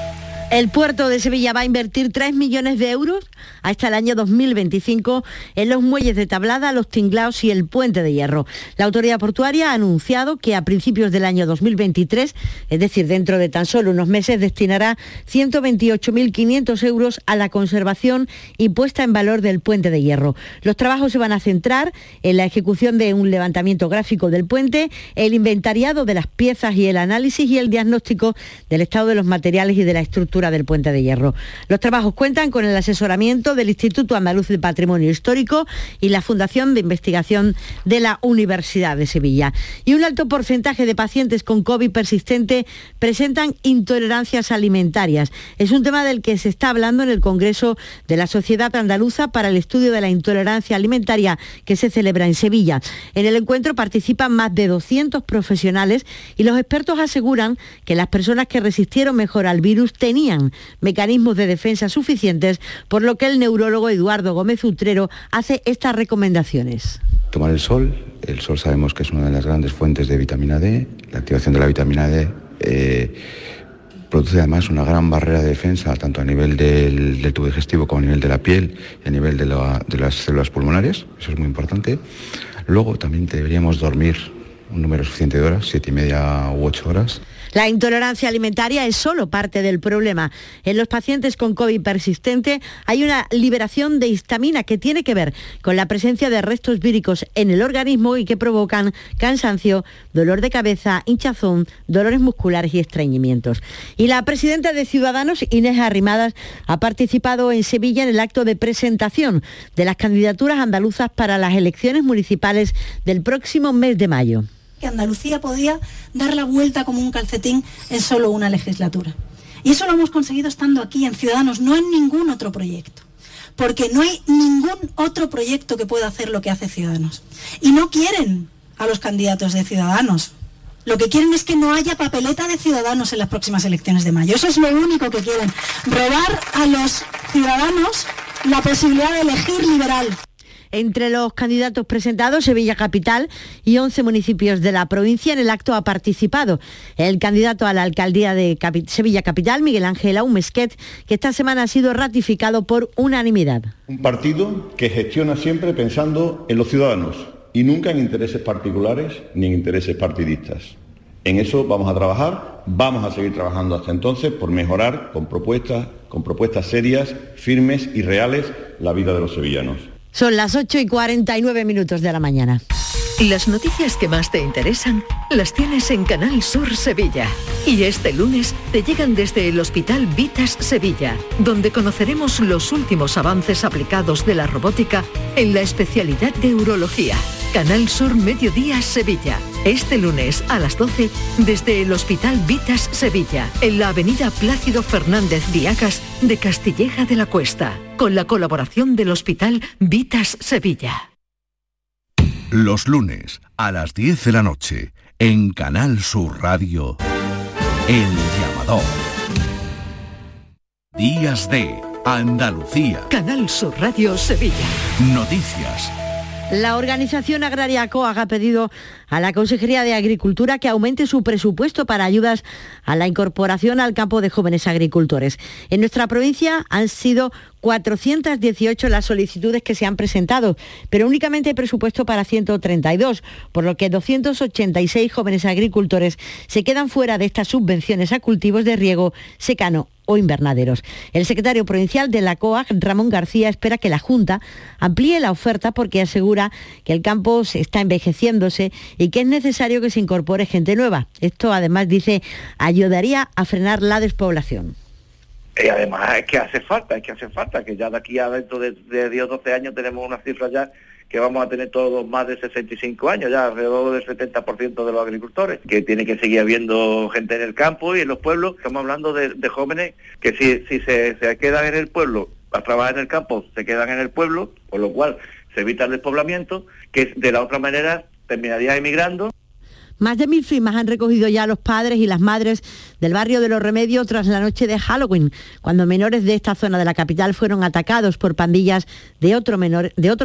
S47: El puerto de Sevilla va a invertir 3 millones de euros hasta el año 2025 en los muelles de Tablada, los Tinglaos y el Puente de Hierro. La autoridad portuaria ha anunciado que a principios del año 2023, es decir, dentro de tan solo unos meses, destinará 128.500 euros a la conservación y puesta en valor del Puente de Hierro. Los trabajos se van a centrar en la ejecución de un levantamiento gráfico del puente, el inventariado de las piezas y el análisis y el diagnóstico del estado de los materiales y de la estructura del puente de hierro. Los trabajos cuentan con el asesoramiento del Instituto Andaluz de Patrimonio Histórico y la Fundación de Investigación de la Universidad de Sevilla. Y un alto porcentaje de pacientes con COVID persistente presentan intolerancias alimentarias. Es un tema del que se está hablando en el Congreso de la Sociedad Andaluza para el Estudio de la Intolerancia Alimentaria que se celebra en Sevilla. En el encuentro participan más de 200 profesionales y los expertos aseguran que las personas que resistieron mejor al virus tenían mecanismos de defensa suficientes, por lo que el neurólogo Eduardo Gómez Utrero hace estas recomendaciones.
S51: Tomar el sol, el sol sabemos que es una de las grandes fuentes de vitamina D, la activación de la vitamina D eh, produce además una gran barrera de defensa, tanto a nivel del, tubo digestivo como a nivel de la piel y a nivel de, de las células pulmonares, eso es muy importante. Luego también deberíamos dormir un número suficiente de horas, siete y media u ocho horas.
S47: La intolerancia alimentaria es solo parte del problema. En los pacientes con COVID persistente hay una liberación de histamina que tiene que ver con la presencia de restos víricos en el organismo y que provocan cansancio, dolor de cabeza, hinchazón, dolores musculares y estreñimientos. Y la presidenta de Ciudadanos, Inés Arrimadas, ha participado en Sevilla en el acto de presentación de las candidaturas andaluzas para las elecciones municipales del próximo mes de mayo.
S31: Que Andalucía podía dar la vuelta como un calcetín en solo una legislatura. Y eso lo hemos conseguido estando aquí en Ciudadanos, no en ningún otro proyecto. Porque no hay ningún otro proyecto que pueda hacer lo que hace Ciudadanos. Y no quieren a los candidatos de Ciudadanos. Lo que quieren es que no haya papeleta de ciudadanos en las próximas elecciones de mayo. Eso es lo único que quieren. Robar a los ciudadanos la posibilidad de elegir liberal.
S47: Entre los candidatos presentados, Sevilla Capital y 11 municipios de la provincia, en el acto ha participado el candidato a la alcaldía de Sevilla Capital, Miguel Ángel Aumesquet, que esta semana ha sido ratificado por unanimidad.
S53: Un partido que gestiona siempre pensando en los ciudadanos y nunca en intereses particulares ni en intereses partidistas. En eso vamos a trabajar, vamos a seguir trabajando hasta entonces por mejorar con propuestas, con propuestas serias, firmes y reales la vida de los sevillanos.
S47: Son las 8 y 49 minutos de la mañana.
S7: Las noticias que más te interesan las tienes en Canal Sur Sevilla. Y este lunes te llegan desde el Hospital Vitas Sevilla, donde conoceremos los últimos avances aplicados de la robótica en la especialidad de urología. Canal Sur Mediodía Sevilla. Este lunes a las 12 desde el Hospital Vitas Sevilla, en la avenida Plácido Fernández Viacas de Castilleja de la Cuesta, con la colaboración del Hospital Vitas Sevilla.
S18: Los lunes a las 10 de la noche en Canal Sur Radio, El Llamador. Días de Andalucía.
S7: Canal Sur Radio Sevilla.
S18: Noticias
S47: la organización agraria COAG ha pedido a la Consejería de Agricultura que aumente su presupuesto para ayudas a la incorporación al campo de jóvenes agricultores. En nuestra provincia han sido 418 las solicitudes que se han presentado, pero únicamente hay presupuesto para 132, por lo que 286 jóvenes agricultores se quedan fuera de estas subvenciones a cultivos de riego secano o invernaderos. El secretario provincial de la COAG, Ramón García, espera que la Junta amplíe la oferta porque asegura que el campo está envejeciéndose y que es necesario que se incorpore gente nueva. Esto además dice ayudaría a frenar la despoblación.
S54: Y además es que hace falta, es que hace falta, que ya de aquí a dentro de, de 10 o 12 años tenemos una cifra ya que vamos a tener todos más de 65 años, ya alrededor del 70% de los agricultores, que tiene que seguir habiendo gente en el campo y en los pueblos. Estamos hablando de, jóvenes que si, se, se quedan en el pueblo a trabajar en el campo, se quedan en el pueblo, por lo cual se evita el despoblamiento, que de la otra manera terminaría emigrando
S47: más de mil firmas han recogido ya los padres y las madres del barrio de Los Remedios tras la noche de Halloween, cuando menores de esta zona de la capital fueron atacados por pandillas de, otros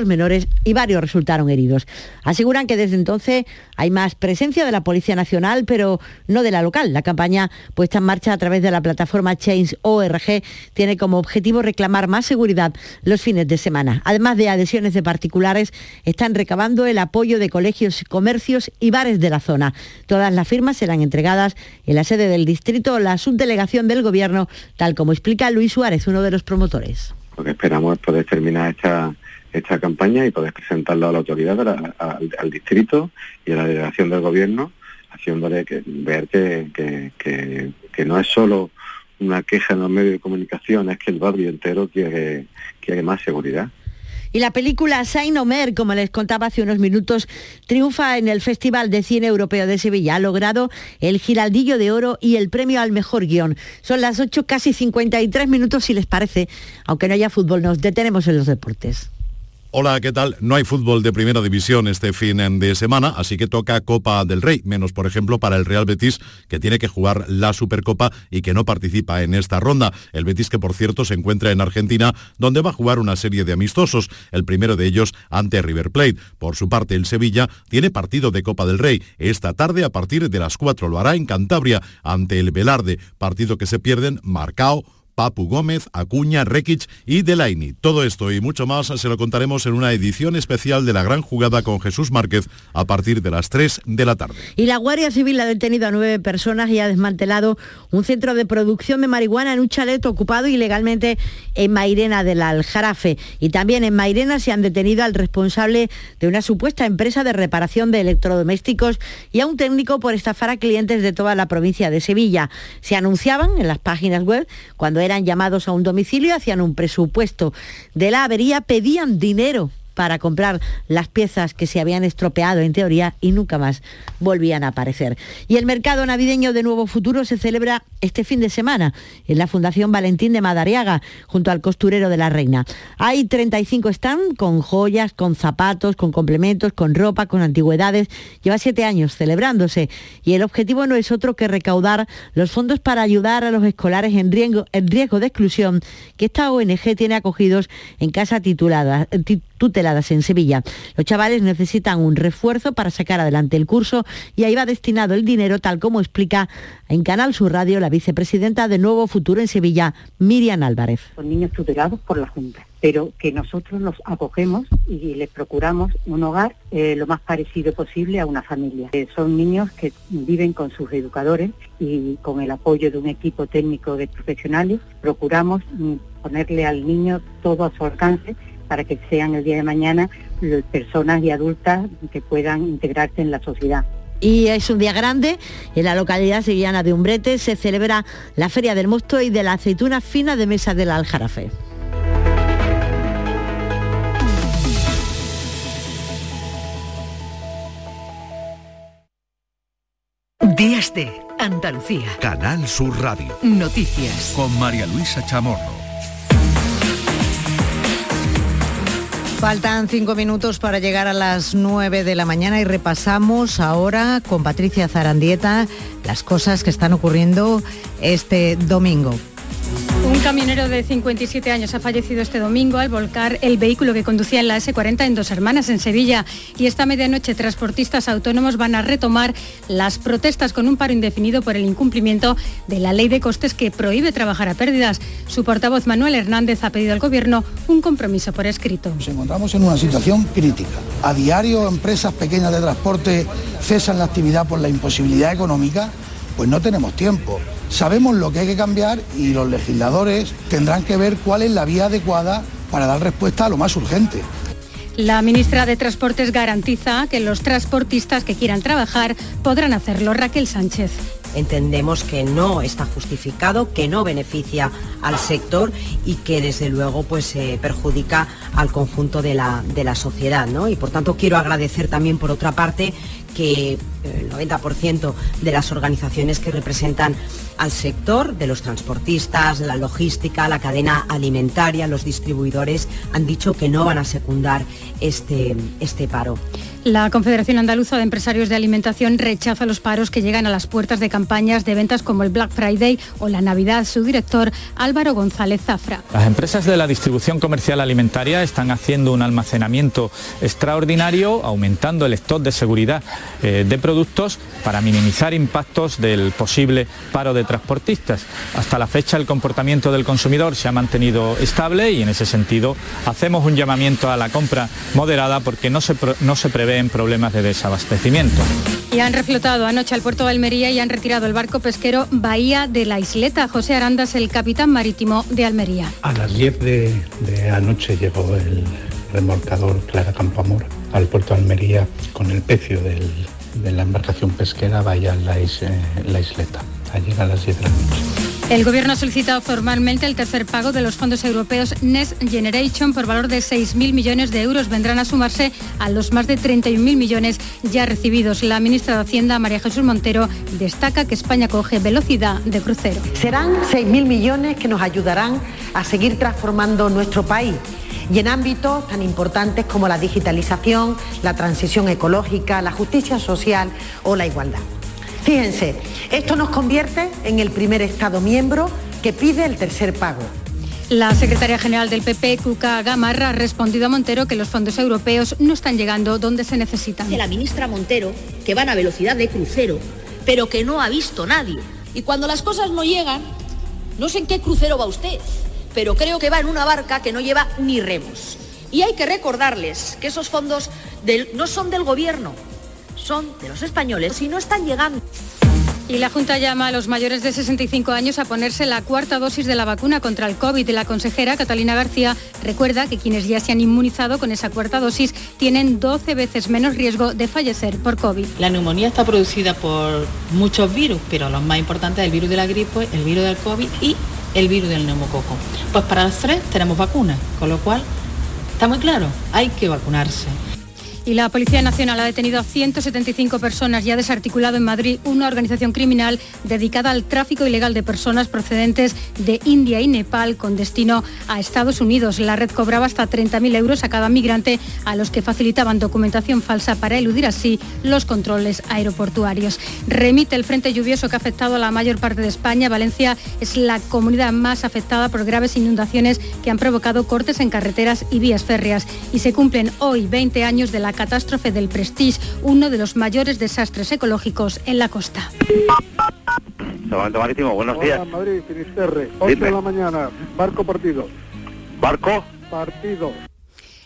S47: menores y varios resultaron heridos. Aseguran que desde entonces hay más presencia de la Policía Nacional, pero no de la local. La campaña puesta en marcha a través de la plataforma Change ORG tiene como objetivo reclamar más seguridad los fines de semana. Además de adhesiones de particulares, están recabando el apoyo de colegios, comercios y bares de la zona. Todas las firmas serán entregadas en la sede del distrito o la subdelegación del Gobierno, tal como explica Luis Suárez, uno de los promotores.
S55: Lo que esperamos es poder terminar esta, campaña y poder presentarlo a la autoridad, al, distrito y a la delegación del Gobierno, haciéndole ver que, que, no es solo una queja en los medios de comunicación, es que el barrio entero quiere, quiere más seguridad.
S47: Y la película Saint Omer, como les contaba hace unos minutos, triunfa en el Festival de Cine Europeo de Sevilla. Ha logrado el Giraldillo de Oro y el premio al mejor guion. Son las 8, casi 53 minutos, si les parece. Aunque no haya fútbol, nos detenemos en los deportes.
S35: Hola, ¿qué tal? No hay fútbol de primera división este fin de semana, así que toca Copa del Rey, menos por ejemplo para el Real Betis, que tiene que jugar la Supercopa y que no participa en esta ronda. El Betis que por cierto se encuentra en Argentina, donde va a jugar una serie de amistosos, el primero de ellos ante River Plate. Por su parte, el Sevilla tiene partido de Copa del Rey. Esta tarde a partir de las 4 lo hará en Cantabria ante el Velarde, partido que se pierden Marcao, Papu Gómez, Acuña, Rekic y Delaini. Todo esto y mucho más se lo contaremos en una edición especial de la gran jugada con Jesús Márquez a partir de las 3 de la tarde.
S47: Y la Guardia Civil ha detenido a nueve personas y ha desmantelado un centro de producción de marihuana en un chalet ocupado ilegalmente en Mairena del Aljarafe. Y también en Mairena se han detenido al responsable de una supuesta empresa de reparación de electrodomésticos y a un técnico por estafar a clientes de toda la provincia de Sevilla. Se anunciaban en las páginas web cuando eran llamados a un domicilio, hacían un presupuesto de la avería, pedían dinero para comprar las piezas que se habían estropeado en teoría y nunca más volvían a aparecer. Y el mercado navideño de Nuevo Futuro se celebra este fin de semana en la Fundación Valentín de Madariaga, junto al costurero de la Reina. Hay 35 stands con joyas, con zapatos, con complementos, con ropa, con antigüedades. Lleva siete años celebrándose y el objetivo no es otro que recaudar los fondos para ayudar a los escolares en riesgo, en riesgo de exclusión que esta ONG tiene acogidos en casa titulada, tuteladas en Sevilla. Los chavales necesitan un refuerzo para sacar adelante el curso y ahí va destinado el dinero, tal como explica en Canal Sur Radio la vicepresidenta de Nuevo Futuro en Sevilla, Miriam Álvarez.
S56: Son niños tutelados por la Junta, pero que nosotros los acogemos y les procuramos un hogar eh, lo más parecido posible a una familia. Eh, son niños que viven con sus educadores y con el apoyo de un equipo técnico de profesionales procuramos mm, ponerle al niño todo a su alcance para que sean el día de mañana personas y adultas que puedan integrarse en la sociedad.
S47: Y es un día grande. En la localidad sevillana de Umbrete se celebra la Feria del Mosto y de la aceituna fina de mesa del Aljarafe.
S7: Días de Andalucía.
S18: Canal Sur Radio.
S7: Noticias.
S18: Con María Luisa Chamorro.
S1: Faltan cinco minutos para llegar a las nueve de la mañana y repasamos ahora con Patricia Zarandieta las cosas que están ocurriendo este domingo.
S9: Un camionero de 57 años ha fallecido este domingo al volcar el vehículo que conducía en la S40 en Dos Hermanas, en Sevilla. Y esta medianoche transportistas autónomos van a retomar las protestas con un paro indefinido por el incumplimiento de la ley de costes que prohíbe trabajar a pérdidas. Su portavoz Manuel Hernández ha pedido al Gobierno un compromiso por escrito.
S10: Nos encontramos en una situación crítica. A diario empresas pequeñas de transporte cesan la actividad por la imposibilidad económica, pues no tenemos tiempo. Sabemos lo que hay que cambiar y los legisladores tendrán que ver cuál es la vía adecuada para dar respuesta a lo más urgente.
S9: La ministra de Transportes garantiza que los transportistas que quieran trabajar podrán hacerlo. Raquel Sánchez
S57: entendemos que no está justificado, que no beneficia al sector y que desde luego pues eh, perjudica al conjunto de la, de la sociedad. ¿no? Y por tanto quiero agradecer también por otra parte que eh, el 90% de las organizaciones que representan al sector, de los transportistas, la logística, la cadena alimentaria, los distribuidores, han dicho que no van a secundar este, este paro.
S9: La Confederación Andaluza de Empresarios de Alimentación rechaza los paros que llegan a las puertas de campañas de ventas como el Black Friday o la Navidad. Su director, Álvaro González Zafra.
S3: Las empresas de la distribución comercial alimentaria están haciendo un almacenamiento extraordinario, aumentando el stock de seguridad eh, de productos para minimizar impactos del posible paro de transportistas. Hasta la fecha el comportamiento del consumidor se ha mantenido estable y en ese sentido hacemos un llamamiento a la compra moderada porque no se, no se prevé en problemas de desabastecimiento.
S9: Y han reflotado anoche al puerto de Almería y han retirado el barco pesquero Bahía de la Isleta. José Arandas, el capitán marítimo de Almería.
S58: A las 10 de, anoche llegó el remolcador Clara Campoamor al puerto de Almería con el pecio de la embarcación pesquera Bahía la, la Isleta. Allí a las 10 de la noche.
S9: El Gobierno ha solicitado formalmente el tercer pago de los fondos europeos Next Generation por valor de 6.000 millones de euros. Vendrán a sumarse a los más de 31.000 millones ya recibidos. La ministra de Hacienda, María Jesús Montero, destaca que España coge velocidad de crucero.
S33: Serán 6.000 millones que nos ayudarán a seguir transformando nuestro país y en ámbitos tan importantes como la digitalización, la transición ecológica, la justicia social o la igualdad. Fíjense, esto nos convierte en el primer Estado miembro que pide el tercer pago.
S9: La secretaria general del PP, Cuca Gamarra, ha respondido a Montero que los fondos europeos no están llegando donde se necesitan.
S21: la ministra Montero que van a velocidad de crucero, pero que no ha visto nadie. Y cuando las cosas no llegan, no sé en qué crucero va usted, pero creo que va en una barca que no lleva ni remos. Y hay que recordarles que esos fondos no son del gobierno, son de los españoles y no están llegando.
S9: Y la Junta llama a los mayores de 65 años a ponerse la cuarta dosis de la vacuna contra el COVID. La consejera Catalina García recuerda que quienes ya se han inmunizado con esa cuarta dosis tienen 12 veces menos riesgo de fallecer por COVID.
S52: La neumonía está producida por muchos virus, pero los más importantes es el virus de la gripe, el virus del COVID y el virus del neumococo. Pues para las tres tenemos vacunas, con lo cual Está muy claro, hay que vacunarse.
S9: Y la Policía Nacional ha detenido a 175 personas y ha desarticulado en Madrid una organización criminal dedicada al tráfico ilegal de personas procedentes de India y Nepal con destino a Estados Unidos. La red cobraba hasta 30.000 euros a cada migrante a los que facilitaban documentación falsa para eludir así los controles aeroportuarios. Remite el frente lluvioso que ha afectado a la mayor parte de España. Valencia es la comunidad más afectada por graves inundaciones que han provocado cortes en carreteras y vías férreas. Y se cumplen hoy 20 años de la catástrofe del Prestige, uno de los mayores desastres ecológicos en la costa.
S58: Salvamento Marítimo, buenos días.
S59: Hola, Madrid, Finisterre, 8 de la mañana, barco partido.
S58: ¿Barco?
S59: Partido.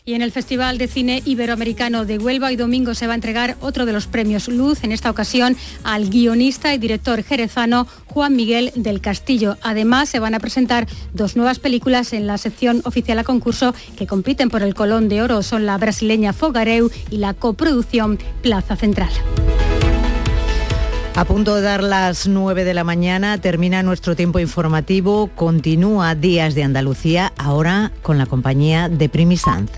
S9: Y en el Festival de Cine Iberoamericano de Huelva y domingo se va a entregar otro de los premios Luz, en esta ocasión al guionista y director jerezano Juan Miguel del Castillo. Además, se van a presentar dos nuevas películas en la sección oficial a concurso que compiten por el Colón de Oro. Son la brasileña Fogareu y la coproducción Plaza Central.
S1: A punto de dar las 9 de la mañana, termina nuestro tiempo informativo, continúa Días de Andalucía, ahora con la compañía de Primisanz.